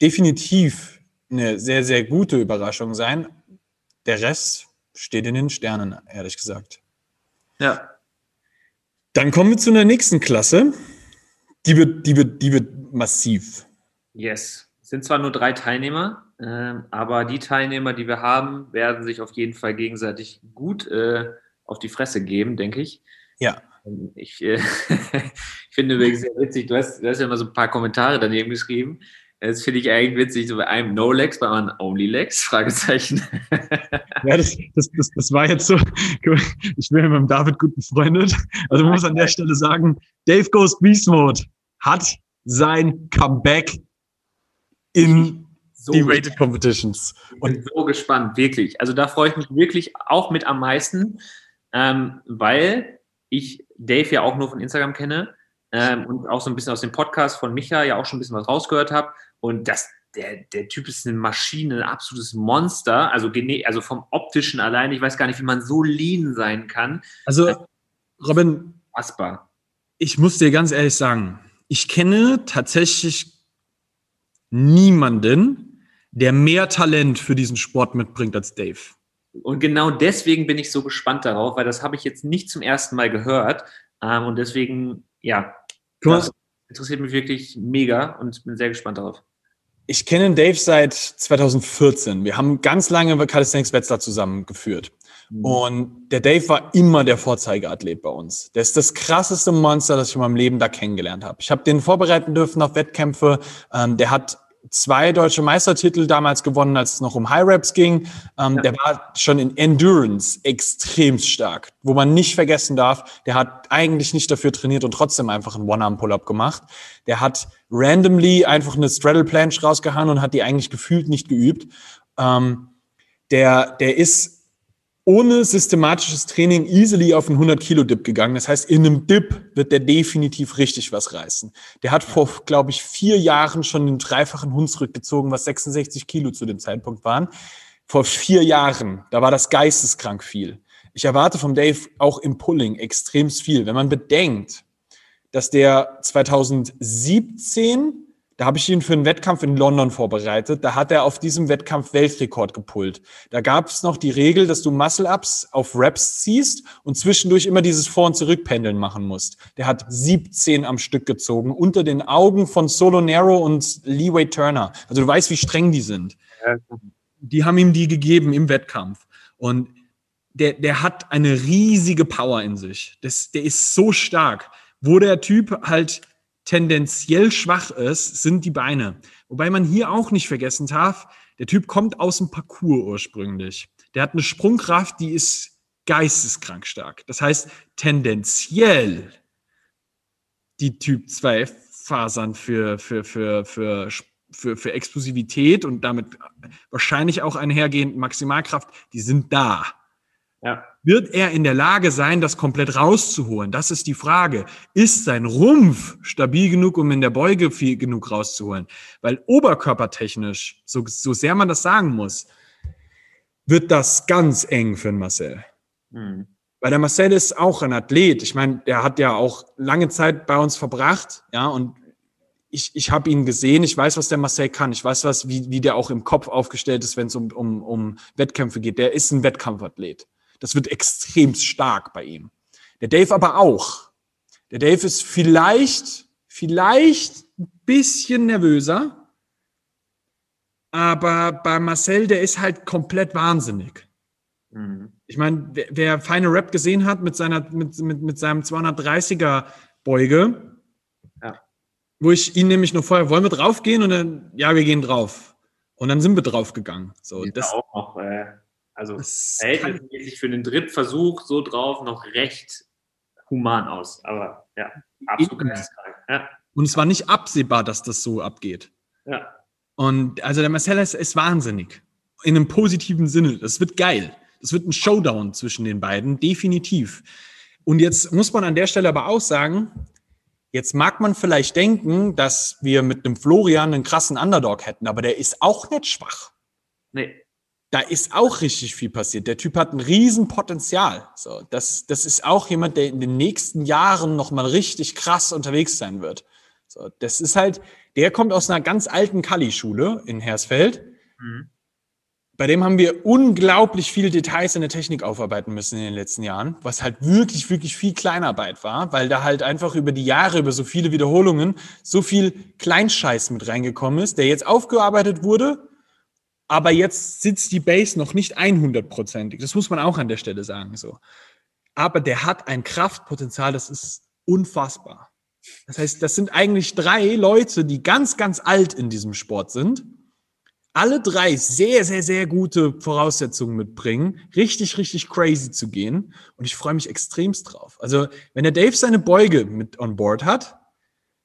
definitiv eine sehr, sehr gute Überraschung sein. Der Rest steht in den Sternen, ehrlich gesagt. Ja. Dann kommen wir zu einer nächsten Klasse. Die wird, die wird, die wird massiv. Yes. Es sind zwar nur drei Teilnehmer, äh, aber die Teilnehmer, die wir haben, werden sich auf jeden Fall gegenseitig gut äh, auf die Fresse geben, denke ich. Ja. Ähm, ich, äh, ich finde übrigens sehr witzig, du hast, du hast ja immer so ein paar Kommentare daneben geschrieben. Das finde ich eigentlich witzig, so bei einem No Legs, bei einem Only Legs, Fragezeichen. Ja, das, das, das, das war jetzt so, ich bin mit dem David gut befreundet. Also man muss an der Stelle sagen, Dave Goes Beast Mode hat sein Comeback in so die Rated Competitions. Und so gespannt, wirklich. Also da freue ich mich wirklich auch mit am meisten, ähm, weil ich Dave ja auch nur von Instagram kenne ähm, und auch so ein bisschen aus dem Podcast von Micha ja auch schon ein bisschen was rausgehört habe. Und das, der, der Typ ist eine Maschine, ein absolutes Monster. Also, also vom optischen allein, ich weiß gar nicht, wie man so lean sein kann. Also, Robin, Asper. Ich muss dir ganz ehrlich sagen, ich kenne tatsächlich niemanden, der mehr Talent für diesen Sport mitbringt als Dave. Und genau deswegen bin ich so gespannt darauf, weil das habe ich jetzt nicht zum ersten Mal gehört. Ähm, und deswegen, ja, das interessiert mich wirklich mega und bin sehr gespannt darauf. Ich kenne Dave seit 2014. Wir haben ganz lange Calisthenics Wetzlar zusammengeführt. Mhm. Und der Dave war immer der Vorzeigeathlet bei uns. Der ist das krasseste Monster, das ich in meinem Leben da kennengelernt habe. Ich habe den vorbereiten dürfen auf Wettkämpfe. Ähm, der hat zwei deutsche Meistertitel damals gewonnen, als es noch um High Reps ging. Ähm, ja. Der war schon in Endurance extrem stark, wo man nicht vergessen darf, der hat eigentlich nicht dafür trainiert und trotzdem einfach einen One-Arm-Pull-Up gemacht. Der hat randomly einfach eine Straddle Planche rausgehauen und hat die eigentlich gefühlt nicht geübt. Ähm, der, der ist ohne systematisches Training easily auf einen 100-Kilo-Dip gegangen. Das heißt, in einem Dip wird der definitiv richtig was reißen. Der hat vor, glaube ich, vier Jahren schon den dreifachen Hund zurückgezogen, was 66 Kilo zu dem Zeitpunkt waren. Vor vier Jahren, da war das geisteskrank viel. Ich erwarte vom Dave auch im Pulling extrem viel. Wenn man bedenkt, dass der 2017 da habe ich ihn für einen Wettkampf in London vorbereitet. Da hat er auf diesem Wettkampf Weltrekord gepult. Da gab es noch die Regel, dass du Muscle-Ups auf Reps ziehst und zwischendurch immer dieses Vor- und Zurückpendeln machen musst. Der hat 17 am Stück gezogen, unter den Augen von Solo Nero und Leeway Turner. Also du weißt, wie streng die sind. Die haben ihm die gegeben im Wettkampf. Und der, der hat eine riesige Power in sich. Das, der ist so stark. Wo der Typ halt tendenziell schwach ist, sind die Beine. Wobei man hier auch nicht vergessen darf, der Typ kommt aus dem Parcours ursprünglich. Der hat eine Sprungkraft, die ist geisteskrank stark. Das heißt, tendenziell die Typ 2 Fasern für, für, für, für, für, für Explosivität und damit wahrscheinlich auch einhergehend Maximalkraft, die sind da. Ja. Wird er in der Lage sein, das komplett rauszuholen? Das ist die Frage. Ist sein Rumpf stabil genug, um in der Beuge viel genug rauszuholen? Weil oberkörpertechnisch, so, so sehr man das sagen muss, wird das ganz eng für den Marcel. Hm. Weil der Marcel ist auch ein Athlet. Ich meine, der hat ja auch lange Zeit bei uns verbracht, ja, und ich, ich habe ihn gesehen, ich weiß, was der Marcel kann, ich weiß, was, wie, wie der auch im Kopf aufgestellt ist, wenn es um, um, um Wettkämpfe geht. Der ist ein Wettkampfathlet. Das wird extrem stark bei ihm. Der Dave aber auch. Der Dave ist vielleicht, vielleicht ein bisschen nervöser, aber bei Marcel, der ist halt komplett wahnsinnig. Mhm. Ich meine, wer, wer feine Rap gesehen hat mit, seiner, mit, mit, mit seinem 230er Beuge, wo ich ihn nämlich nur vorher, wollen wir draufgehen? Und dann, ja, wir gehen drauf. Und dann sind wir draufgegangen. So, das auch noch, äh, also verhältnismäßig für den Drittversuch so drauf noch recht human aus. Aber ja, absolut. Ja. Und es war nicht absehbar, dass das so abgeht. Ja. Und also der Marcel ist, ist wahnsinnig. In einem positiven Sinne. Das wird geil. Das wird ein Showdown zwischen den beiden, definitiv. Und jetzt muss man an der Stelle aber auch sagen, Jetzt mag man vielleicht denken, dass wir mit einem Florian einen krassen Underdog hätten, aber der ist auch nicht schwach. Nee. Da ist auch richtig viel passiert. Der Typ hat ein Riesenpotenzial. So, das, das ist auch jemand, der in den nächsten Jahren nochmal richtig krass unterwegs sein wird. So, das ist halt, der kommt aus einer ganz alten Kali-Schule in Hersfeld. Mhm bei dem haben wir unglaublich viele Details in der Technik aufarbeiten müssen in den letzten Jahren, was halt wirklich, wirklich viel Kleinarbeit war, weil da halt einfach über die Jahre, über so viele Wiederholungen, so viel Kleinscheiß mit reingekommen ist, der jetzt aufgearbeitet wurde, aber jetzt sitzt die Base noch nicht 100%ig. Das muss man auch an der Stelle sagen, so. Aber der hat ein Kraftpotenzial, das ist unfassbar. Das heißt, das sind eigentlich drei Leute, die ganz, ganz alt in diesem Sport sind alle drei sehr, sehr, sehr gute Voraussetzungen mitbringen, richtig, richtig crazy zu gehen. Und ich freue mich extremst drauf. Also, wenn der Dave seine Beuge mit on board hat,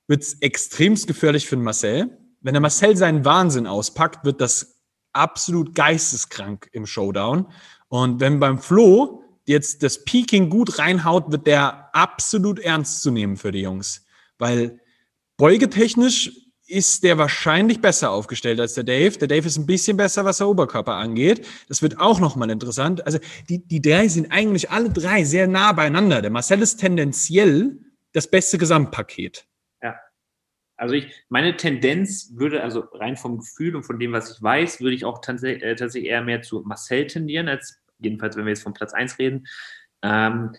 wird es extremst gefährlich für den Marcel. Wenn der Marcel seinen Wahnsinn auspackt, wird das absolut geisteskrank im Showdown. Und wenn beim Flo jetzt das Peaking gut reinhaut, wird der absolut ernst zu nehmen für die Jungs. Weil beugetechnisch ist der wahrscheinlich besser aufgestellt als der Dave. Der Dave ist ein bisschen besser, was der Oberkörper angeht. Das wird auch nochmal interessant. Also die, die drei sind eigentlich alle drei sehr nah beieinander. Der Marcel ist tendenziell das beste Gesamtpaket. Also ich, meine Tendenz würde, also rein vom Gefühl und von dem, was ich weiß, würde ich auch tatsächlich, äh, tatsächlich eher mehr zu Marcel tendieren, als jedenfalls, wenn wir jetzt von Platz 1 reden. Ähm,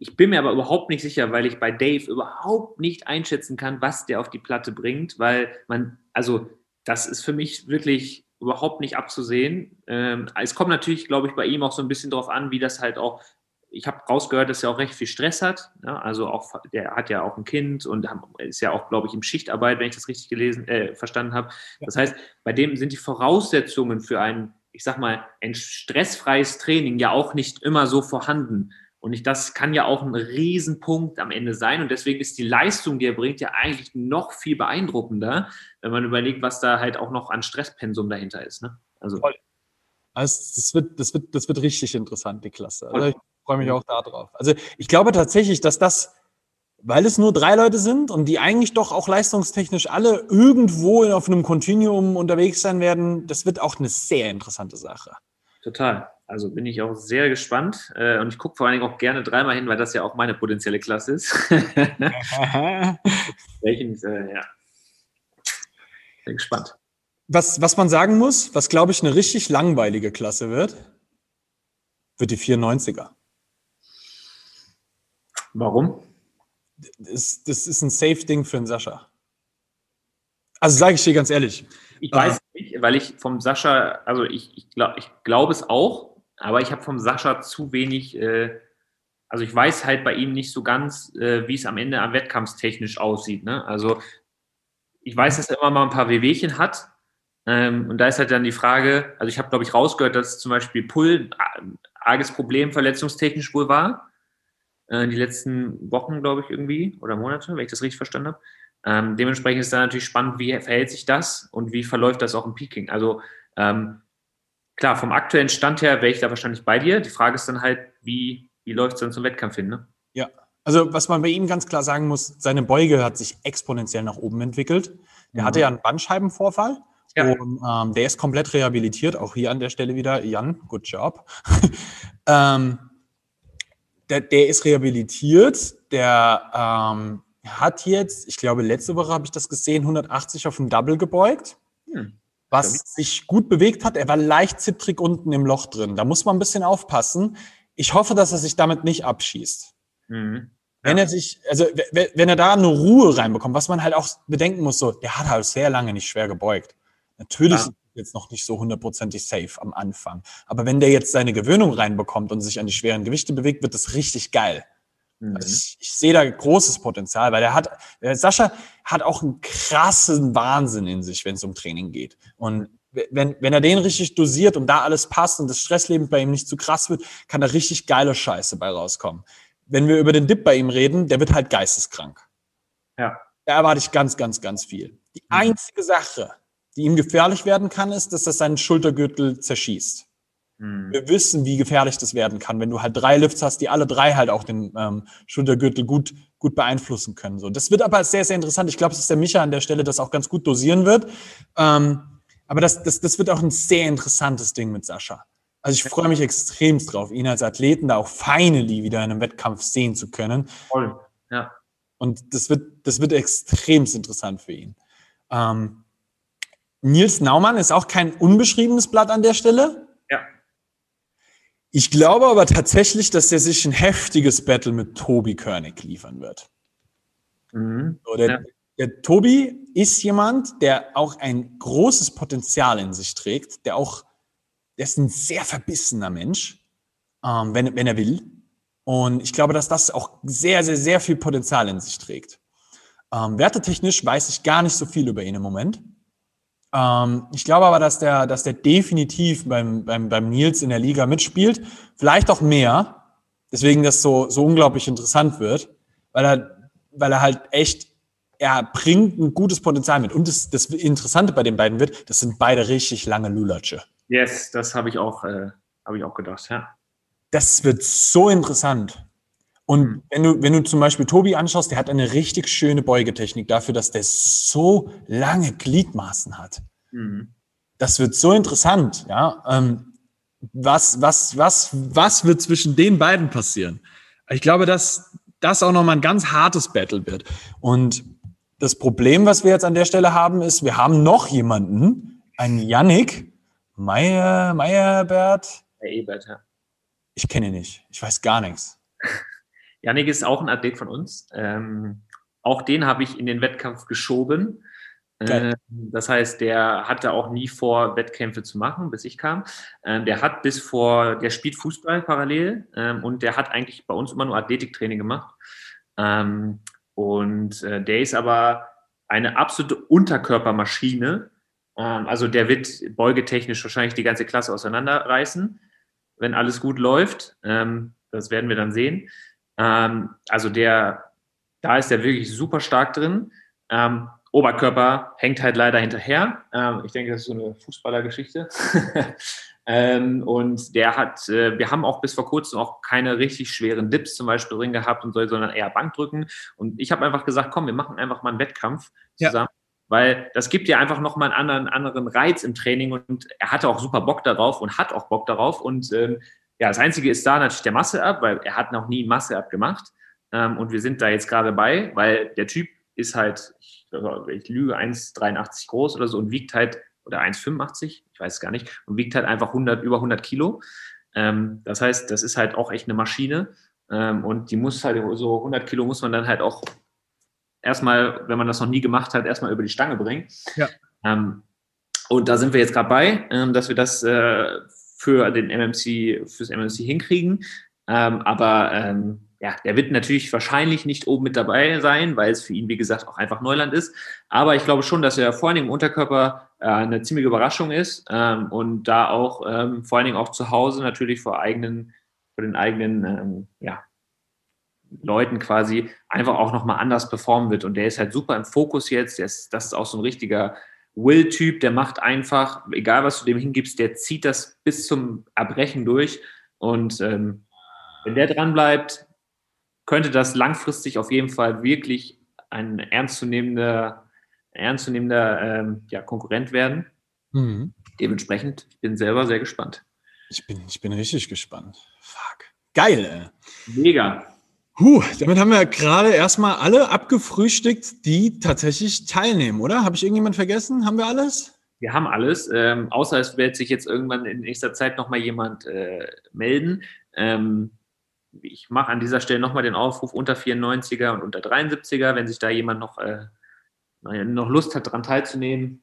ich bin mir aber überhaupt nicht sicher, weil ich bei Dave überhaupt nicht einschätzen kann, was der auf die Platte bringt, weil man, also das ist für mich wirklich überhaupt nicht abzusehen. Ähm, es kommt natürlich, glaube ich, bei ihm auch so ein bisschen darauf an, wie das halt auch, ich habe rausgehört, dass er auch recht viel Stress hat. Ja, also auch, der hat ja auch ein Kind und ist ja auch, glaube ich, im Schichtarbeit, wenn ich das richtig gelesen, äh, verstanden habe. Das heißt, bei dem sind die Voraussetzungen für ein, ich sag mal, ein stressfreies Training ja auch nicht immer so vorhanden. Und ich, das kann ja auch ein Riesenpunkt am Ende sein. Und deswegen ist die Leistung, die er bringt, ja eigentlich noch viel beeindruckender, wenn man überlegt, was da halt auch noch an Stresspensum dahinter ist. Ne? Also, also das, wird, das, wird, das wird richtig interessant, die Klasse. Also ich freue mich auch darauf. Also ich glaube tatsächlich, dass das, weil es nur drei Leute sind und die eigentlich doch auch leistungstechnisch alle irgendwo auf einem Kontinuum unterwegs sein werden, das wird auch eine sehr interessante Sache. Total. Also bin ich auch sehr gespannt äh, und ich gucke vor allen Dingen auch gerne dreimal hin, weil das ja auch meine potenzielle Klasse ist. Welchen, äh, ja. Bin gespannt. Was, was man sagen muss, was glaube ich eine richtig langweilige Klasse wird, wird die 94er. Warum? Das, das ist ein Safe-Ding für den Sascha. Also sage ich dir ganz ehrlich. Ich weiß äh, nicht, weil ich vom Sascha, also ich, ich glaube ich glaub es auch, aber ich habe vom Sascha zu wenig, äh, also ich weiß halt bei ihm nicht so ganz, äh, wie es am Ende am Wettkampftechnisch aussieht. Ne? Also ich weiß, dass er immer mal ein paar Wehwehchen hat. Ähm, und da ist halt dann die Frage, also ich habe, glaube ich, rausgehört, dass zum Beispiel Pull ein arges Problem verletzungstechnisch wohl war. Äh, die letzten Wochen, glaube ich, irgendwie, oder Monate, wenn ich das richtig verstanden habe. Ähm, dementsprechend ist da natürlich spannend, wie verhält sich das und wie verläuft das auch im Peaking. Also ähm, klar, vom aktuellen Stand her wäre ich da wahrscheinlich bei dir. Die Frage ist dann halt, wie, wie läuft es dann zum Wettkampf hin? Ne? Ja, also was man bei ihm ganz klar sagen muss, seine Beuge hat sich exponentiell nach oben entwickelt. Der mhm. hatte ja einen Bandscheibenvorfall. Ja. Und ähm, der ist komplett rehabilitiert. Auch hier an der Stelle wieder, Jan, good job. ähm, der, der ist rehabilitiert, der ähm, hat jetzt, ich glaube, letzte Woche habe ich das gesehen, 180 auf dem Double gebeugt. Hm. Was ja. sich gut bewegt hat, er war leicht zittrig unten im Loch drin. Da muss man ein bisschen aufpassen. Ich hoffe, dass er sich damit nicht abschießt. Mhm. Wenn er sich, also wenn er da eine Ruhe reinbekommt, was man halt auch bedenken muss, so, der hat halt sehr lange nicht schwer gebeugt. Natürlich ja. Jetzt noch nicht so hundertprozentig safe am Anfang. Aber wenn der jetzt seine Gewöhnung reinbekommt und sich an die schweren Gewichte bewegt, wird das richtig geil. Mhm. Also ich, ich sehe da großes Potenzial, weil er hat, der Sascha hat auch einen krassen Wahnsinn in sich, wenn es um Training geht. Und wenn, wenn er den richtig dosiert und da alles passt und das Stressleben bei ihm nicht zu krass wird, kann da richtig geile Scheiße bei rauskommen. Wenn wir über den Dip bei ihm reden, der wird halt geisteskrank. Ja. Da erwarte ich ganz, ganz, ganz viel. Die mhm. einzige Sache, die ihm gefährlich werden kann, ist, dass er seinen Schultergürtel zerschießt. Mhm. Wir wissen, wie gefährlich das werden kann, wenn du halt drei Lifts hast, die alle drei halt auch den ähm, Schultergürtel gut, gut beeinflussen können. So, das wird aber sehr, sehr interessant. Ich glaube, dass der Micha an der Stelle das auch ganz gut dosieren wird. Ähm, aber das, das, das wird auch ein sehr interessantes Ding mit Sascha. Also ich freue mich extremst drauf, ihn als Athleten da auch finally wieder in einem Wettkampf sehen zu können. Voll, ja. Und das wird, das wird extremst interessant für ihn. Ähm, Nils Naumann ist auch kein unbeschriebenes Blatt an der Stelle. Ich glaube aber tatsächlich, dass er sich ein heftiges Battle mit Tobi Körnig liefern wird. Mhm. So, der, ja. der Tobi ist jemand, der auch ein großes Potenzial in sich trägt, der auch, der ist ein sehr verbissener Mensch, ähm, wenn, wenn er will. Und ich glaube, dass das auch sehr, sehr, sehr viel Potenzial in sich trägt. Ähm, wertetechnisch weiß ich gar nicht so viel über ihn im Moment. Ähm, ich glaube aber, dass der, dass der definitiv beim, beim, beim Nils in der Liga mitspielt. Vielleicht auch mehr. Deswegen das so, so unglaublich interessant wird, weil er, weil er halt echt, er bringt ein gutes Potenzial mit. Und das, das Interessante bei den beiden wird, das sind beide richtig lange Lulatsche. Yes, das habe ich auch, äh, habe ich auch gedacht, ja. Das wird so interessant. Und mhm. wenn du, wenn du zum Beispiel Tobi anschaust, der hat eine richtig schöne Beugetechnik dafür, dass der so lange Gliedmaßen hat. Mhm. Das wird so interessant, ja. Ähm, was, was, was, was wird zwischen den beiden passieren? Ich glaube, dass das auch nochmal ein ganz hartes Battle wird. Und das Problem, was wir jetzt an der Stelle haben, ist, wir haben noch jemanden, einen Yannick Meyer, Meyerbert. Der Ebert, ja. Ich kenne ihn nicht. Ich weiß gar nichts. Janik ist auch ein Athlet von uns. Ähm, auch den habe ich in den Wettkampf geschoben. Äh, das heißt, der hatte auch nie vor, Wettkämpfe zu machen, bis ich kam. Ähm, der hat bis vor, der spielt Fußball parallel ähm, und der hat eigentlich bei uns immer nur Athletiktraining gemacht. Ähm, und äh, der ist aber eine absolute Unterkörpermaschine. Ähm, also der wird beugetechnisch wahrscheinlich die ganze Klasse auseinanderreißen, wenn alles gut läuft. Ähm, das werden wir dann sehen. Ähm, also der, da ist er wirklich super stark drin. Ähm, Oberkörper hängt halt leider hinterher. Ähm, ich denke, das ist so eine Fußballergeschichte. ähm, und der hat, äh, wir haben auch bis vor kurzem auch keine richtig schweren Dips zum Beispiel drin gehabt und so, sondern eher Bankdrücken. Und ich habe einfach gesagt, komm, wir machen einfach mal einen Wettkampf zusammen. Ja. Weil das gibt ja einfach nochmal einen anderen, anderen Reiz im Training und er hatte auch super Bock darauf und hat auch Bock darauf. Und ähm, ja, das Einzige ist da natürlich der Masse-Up, weil er hat noch nie Masse-Up gemacht. Ähm, und wir sind da jetzt gerade bei, weil der Typ ist halt, ich, ich lüge, 1,83 groß oder so und wiegt halt, oder 1,85, ich weiß es gar nicht, und wiegt halt einfach 100, über 100 Kilo. Ähm, das heißt, das ist halt auch echt eine Maschine. Ähm, und die muss halt, so 100 Kilo muss man dann halt auch erstmal, wenn man das noch nie gemacht hat, erstmal über die Stange bringen. Ja. Ähm, und da sind wir jetzt gerade bei, ähm, dass wir das äh, für den MMC, fürs MMC hinkriegen. Ähm, aber ähm, ja, der wird natürlich wahrscheinlich nicht oben mit dabei sein, weil es für ihn, wie gesagt, auch einfach Neuland ist. Aber ich glaube schon, dass er vor allen Dingen im Unterkörper äh, eine ziemliche Überraschung ist ähm, und da auch ähm, vor allen Dingen auch zu Hause natürlich vor eigenen, vor den eigenen, ähm, ja, Leuten quasi einfach auch nochmal anders performen wird. Und der ist halt super im Fokus jetzt. Ist, das ist auch so ein richtiger Will-Typ, der macht einfach, egal was du dem hingibst, der zieht das bis zum Erbrechen durch. Und ähm, wenn der dran bleibt, könnte das langfristig auf jeden Fall wirklich ein ernstzunehmender, ernstzunehmender ähm, ja, Konkurrent werden. Mhm. Dementsprechend, ich bin selber sehr gespannt. Ich bin, ich bin richtig gespannt. Fuck. Geil. Ey. Mega. Huh, damit haben wir gerade erstmal alle abgefrühstückt, die tatsächlich teilnehmen, oder? Habe ich irgendjemand vergessen? Haben wir alles? Wir haben alles, ähm, außer es wird sich jetzt irgendwann in nächster Zeit nochmal jemand äh, melden. Ähm, ich mache an dieser Stelle nochmal den Aufruf unter 94er und unter 73er, wenn sich da jemand noch, äh, noch Lust hat, daran teilzunehmen,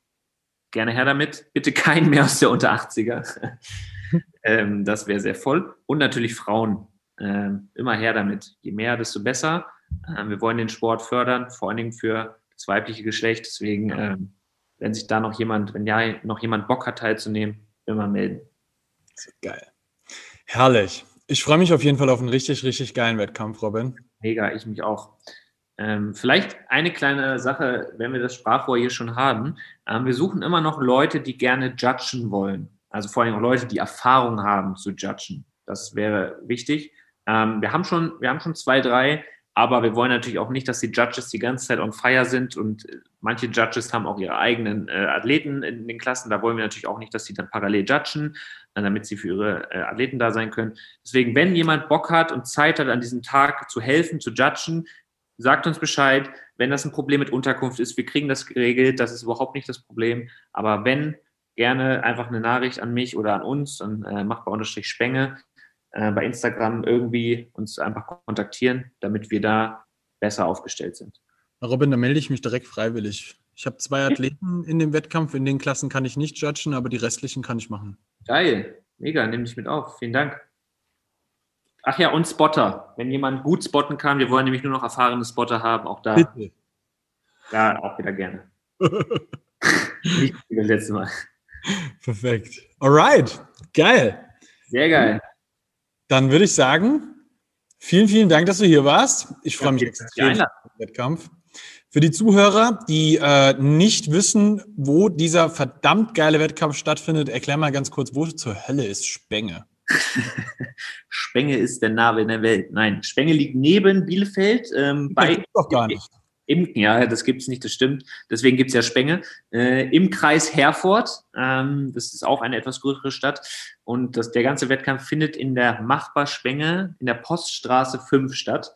gerne her damit. Bitte keinen mehr aus der unter 80er. ähm, das wäre sehr voll. Und natürlich Frauen. Ähm, immer her damit. Je mehr, desto besser. Ähm, wir wollen den Sport fördern, vor allen Dingen für das weibliche Geschlecht. Deswegen, ähm, wenn sich da noch jemand, wenn ja noch jemand Bock hat, teilzunehmen, immer melden. Geil. Herrlich. Ich freue mich auf jeden Fall auf einen richtig, richtig geilen Wettkampf, Robin. Mega, ich mich auch. Ähm, vielleicht eine kleine Sache, wenn wir das Sprachrohr hier schon haben. Ähm, wir suchen immer noch Leute, die gerne judgen wollen. Also vor allem auch Leute, die Erfahrung haben zu judgen. Das wäre wichtig. Ähm, wir, haben schon, wir haben schon zwei, drei, aber wir wollen natürlich auch nicht, dass die Judges die ganze Zeit on fire sind und äh, manche Judges haben auch ihre eigenen äh, Athleten in den Klassen. Da wollen wir natürlich auch nicht, dass sie dann parallel judgen, äh, damit sie für ihre äh, Athleten da sein können. Deswegen, wenn jemand Bock hat und Zeit hat, an diesem Tag zu helfen, zu judgen, sagt uns Bescheid. Wenn das ein Problem mit Unterkunft ist, wir kriegen das geregelt. Das ist überhaupt nicht das Problem. Aber wenn, gerne einfach eine Nachricht an mich oder an uns, dann äh, machbar-spenge äh, bei Instagram irgendwie uns einfach kontaktieren, damit wir da besser aufgestellt sind. Robin, da melde ich mich direkt freiwillig. Ich habe zwei Athleten in dem Wettkampf. In den Klassen kann ich nicht judgen, aber die restlichen kann ich machen. Geil. Mega. Nimm dich mit auf. Vielen Dank. Ach ja, und Spotter. Wenn jemand gut spotten kann, wir wollen nämlich nur noch erfahrene Spotter haben, auch da. Bitte. Ja, auch wieder gerne. Nicht wie das letzte Mal. Perfekt. Alright. Geil. Sehr geil. Dann würde ich sagen, vielen, vielen Dank, dass du hier warst. Ich freue mich extrem auf den Wettkampf. Für die Zuhörer, die äh, nicht wissen, wo dieser verdammt geile Wettkampf stattfindet, erklär mal ganz kurz, wo zur Hölle ist Spenge? Spenge ist der Name in der Welt. Nein, Spenge liegt neben Bielefeld. Ähm, bei, doch gar nicht. Im, ja, das gibt es nicht, das stimmt. Deswegen gibt es ja Spenge. Äh, Im Kreis Herford, ähm, das ist auch eine etwas größere Stadt. Und das, der ganze Wettkampf findet in der Machbar-Spenge in der Poststraße 5 statt.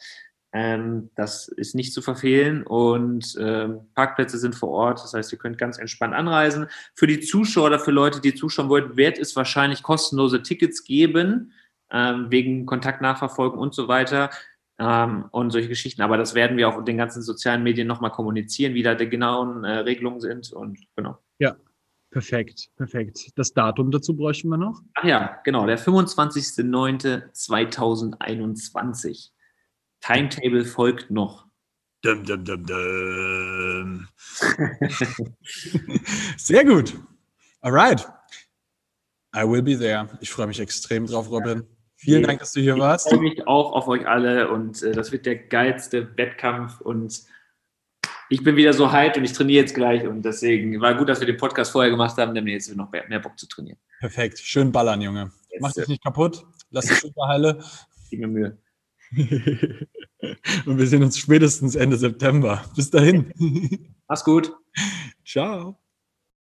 Ähm, das ist nicht zu verfehlen und ähm, Parkplätze sind vor Ort. Das heißt, ihr könnt ganz entspannt anreisen. Für die Zuschauer oder für Leute, die zuschauen wollen, wird es wahrscheinlich kostenlose Tickets geben, ähm, wegen Kontaktnachverfolgung und so weiter ähm, und solche Geschichten. Aber das werden wir auch in den ganzen sozialen Medien nochmal kommunizieren, wie da die genauen äh, Regelungen sind und genau. Ja, perfekt, perfekt. Das Datum dazu bräuchten wir noch? Ach ja, genau, der 25.09.2021. Timetable folgt noch. Dum, dum, dum, dum. Sehr gut. Alright. I will be there. Ich freue mich extrem drauf, Robin. Vielen Dank, dass du hier ich warst. Ich freue mich auch auf euch alle und äh, das wird der geilste Wettkampf und ich bin wieder so hyped und ich trainiere jetzt gleich und deswegen war gut, dass wir den Podcast vorher gemacht haben, denn jetzt noch mehr, mehr Bock zu trainieren. Perfekt. Schön ballern, Junge. Jetzt, Mach dich nicht kaputt. Lass dich super heile. Gib mir Mühe. und wir sehen uns spätestens Ende September. Bis dahin. Mach's gut. Ciao.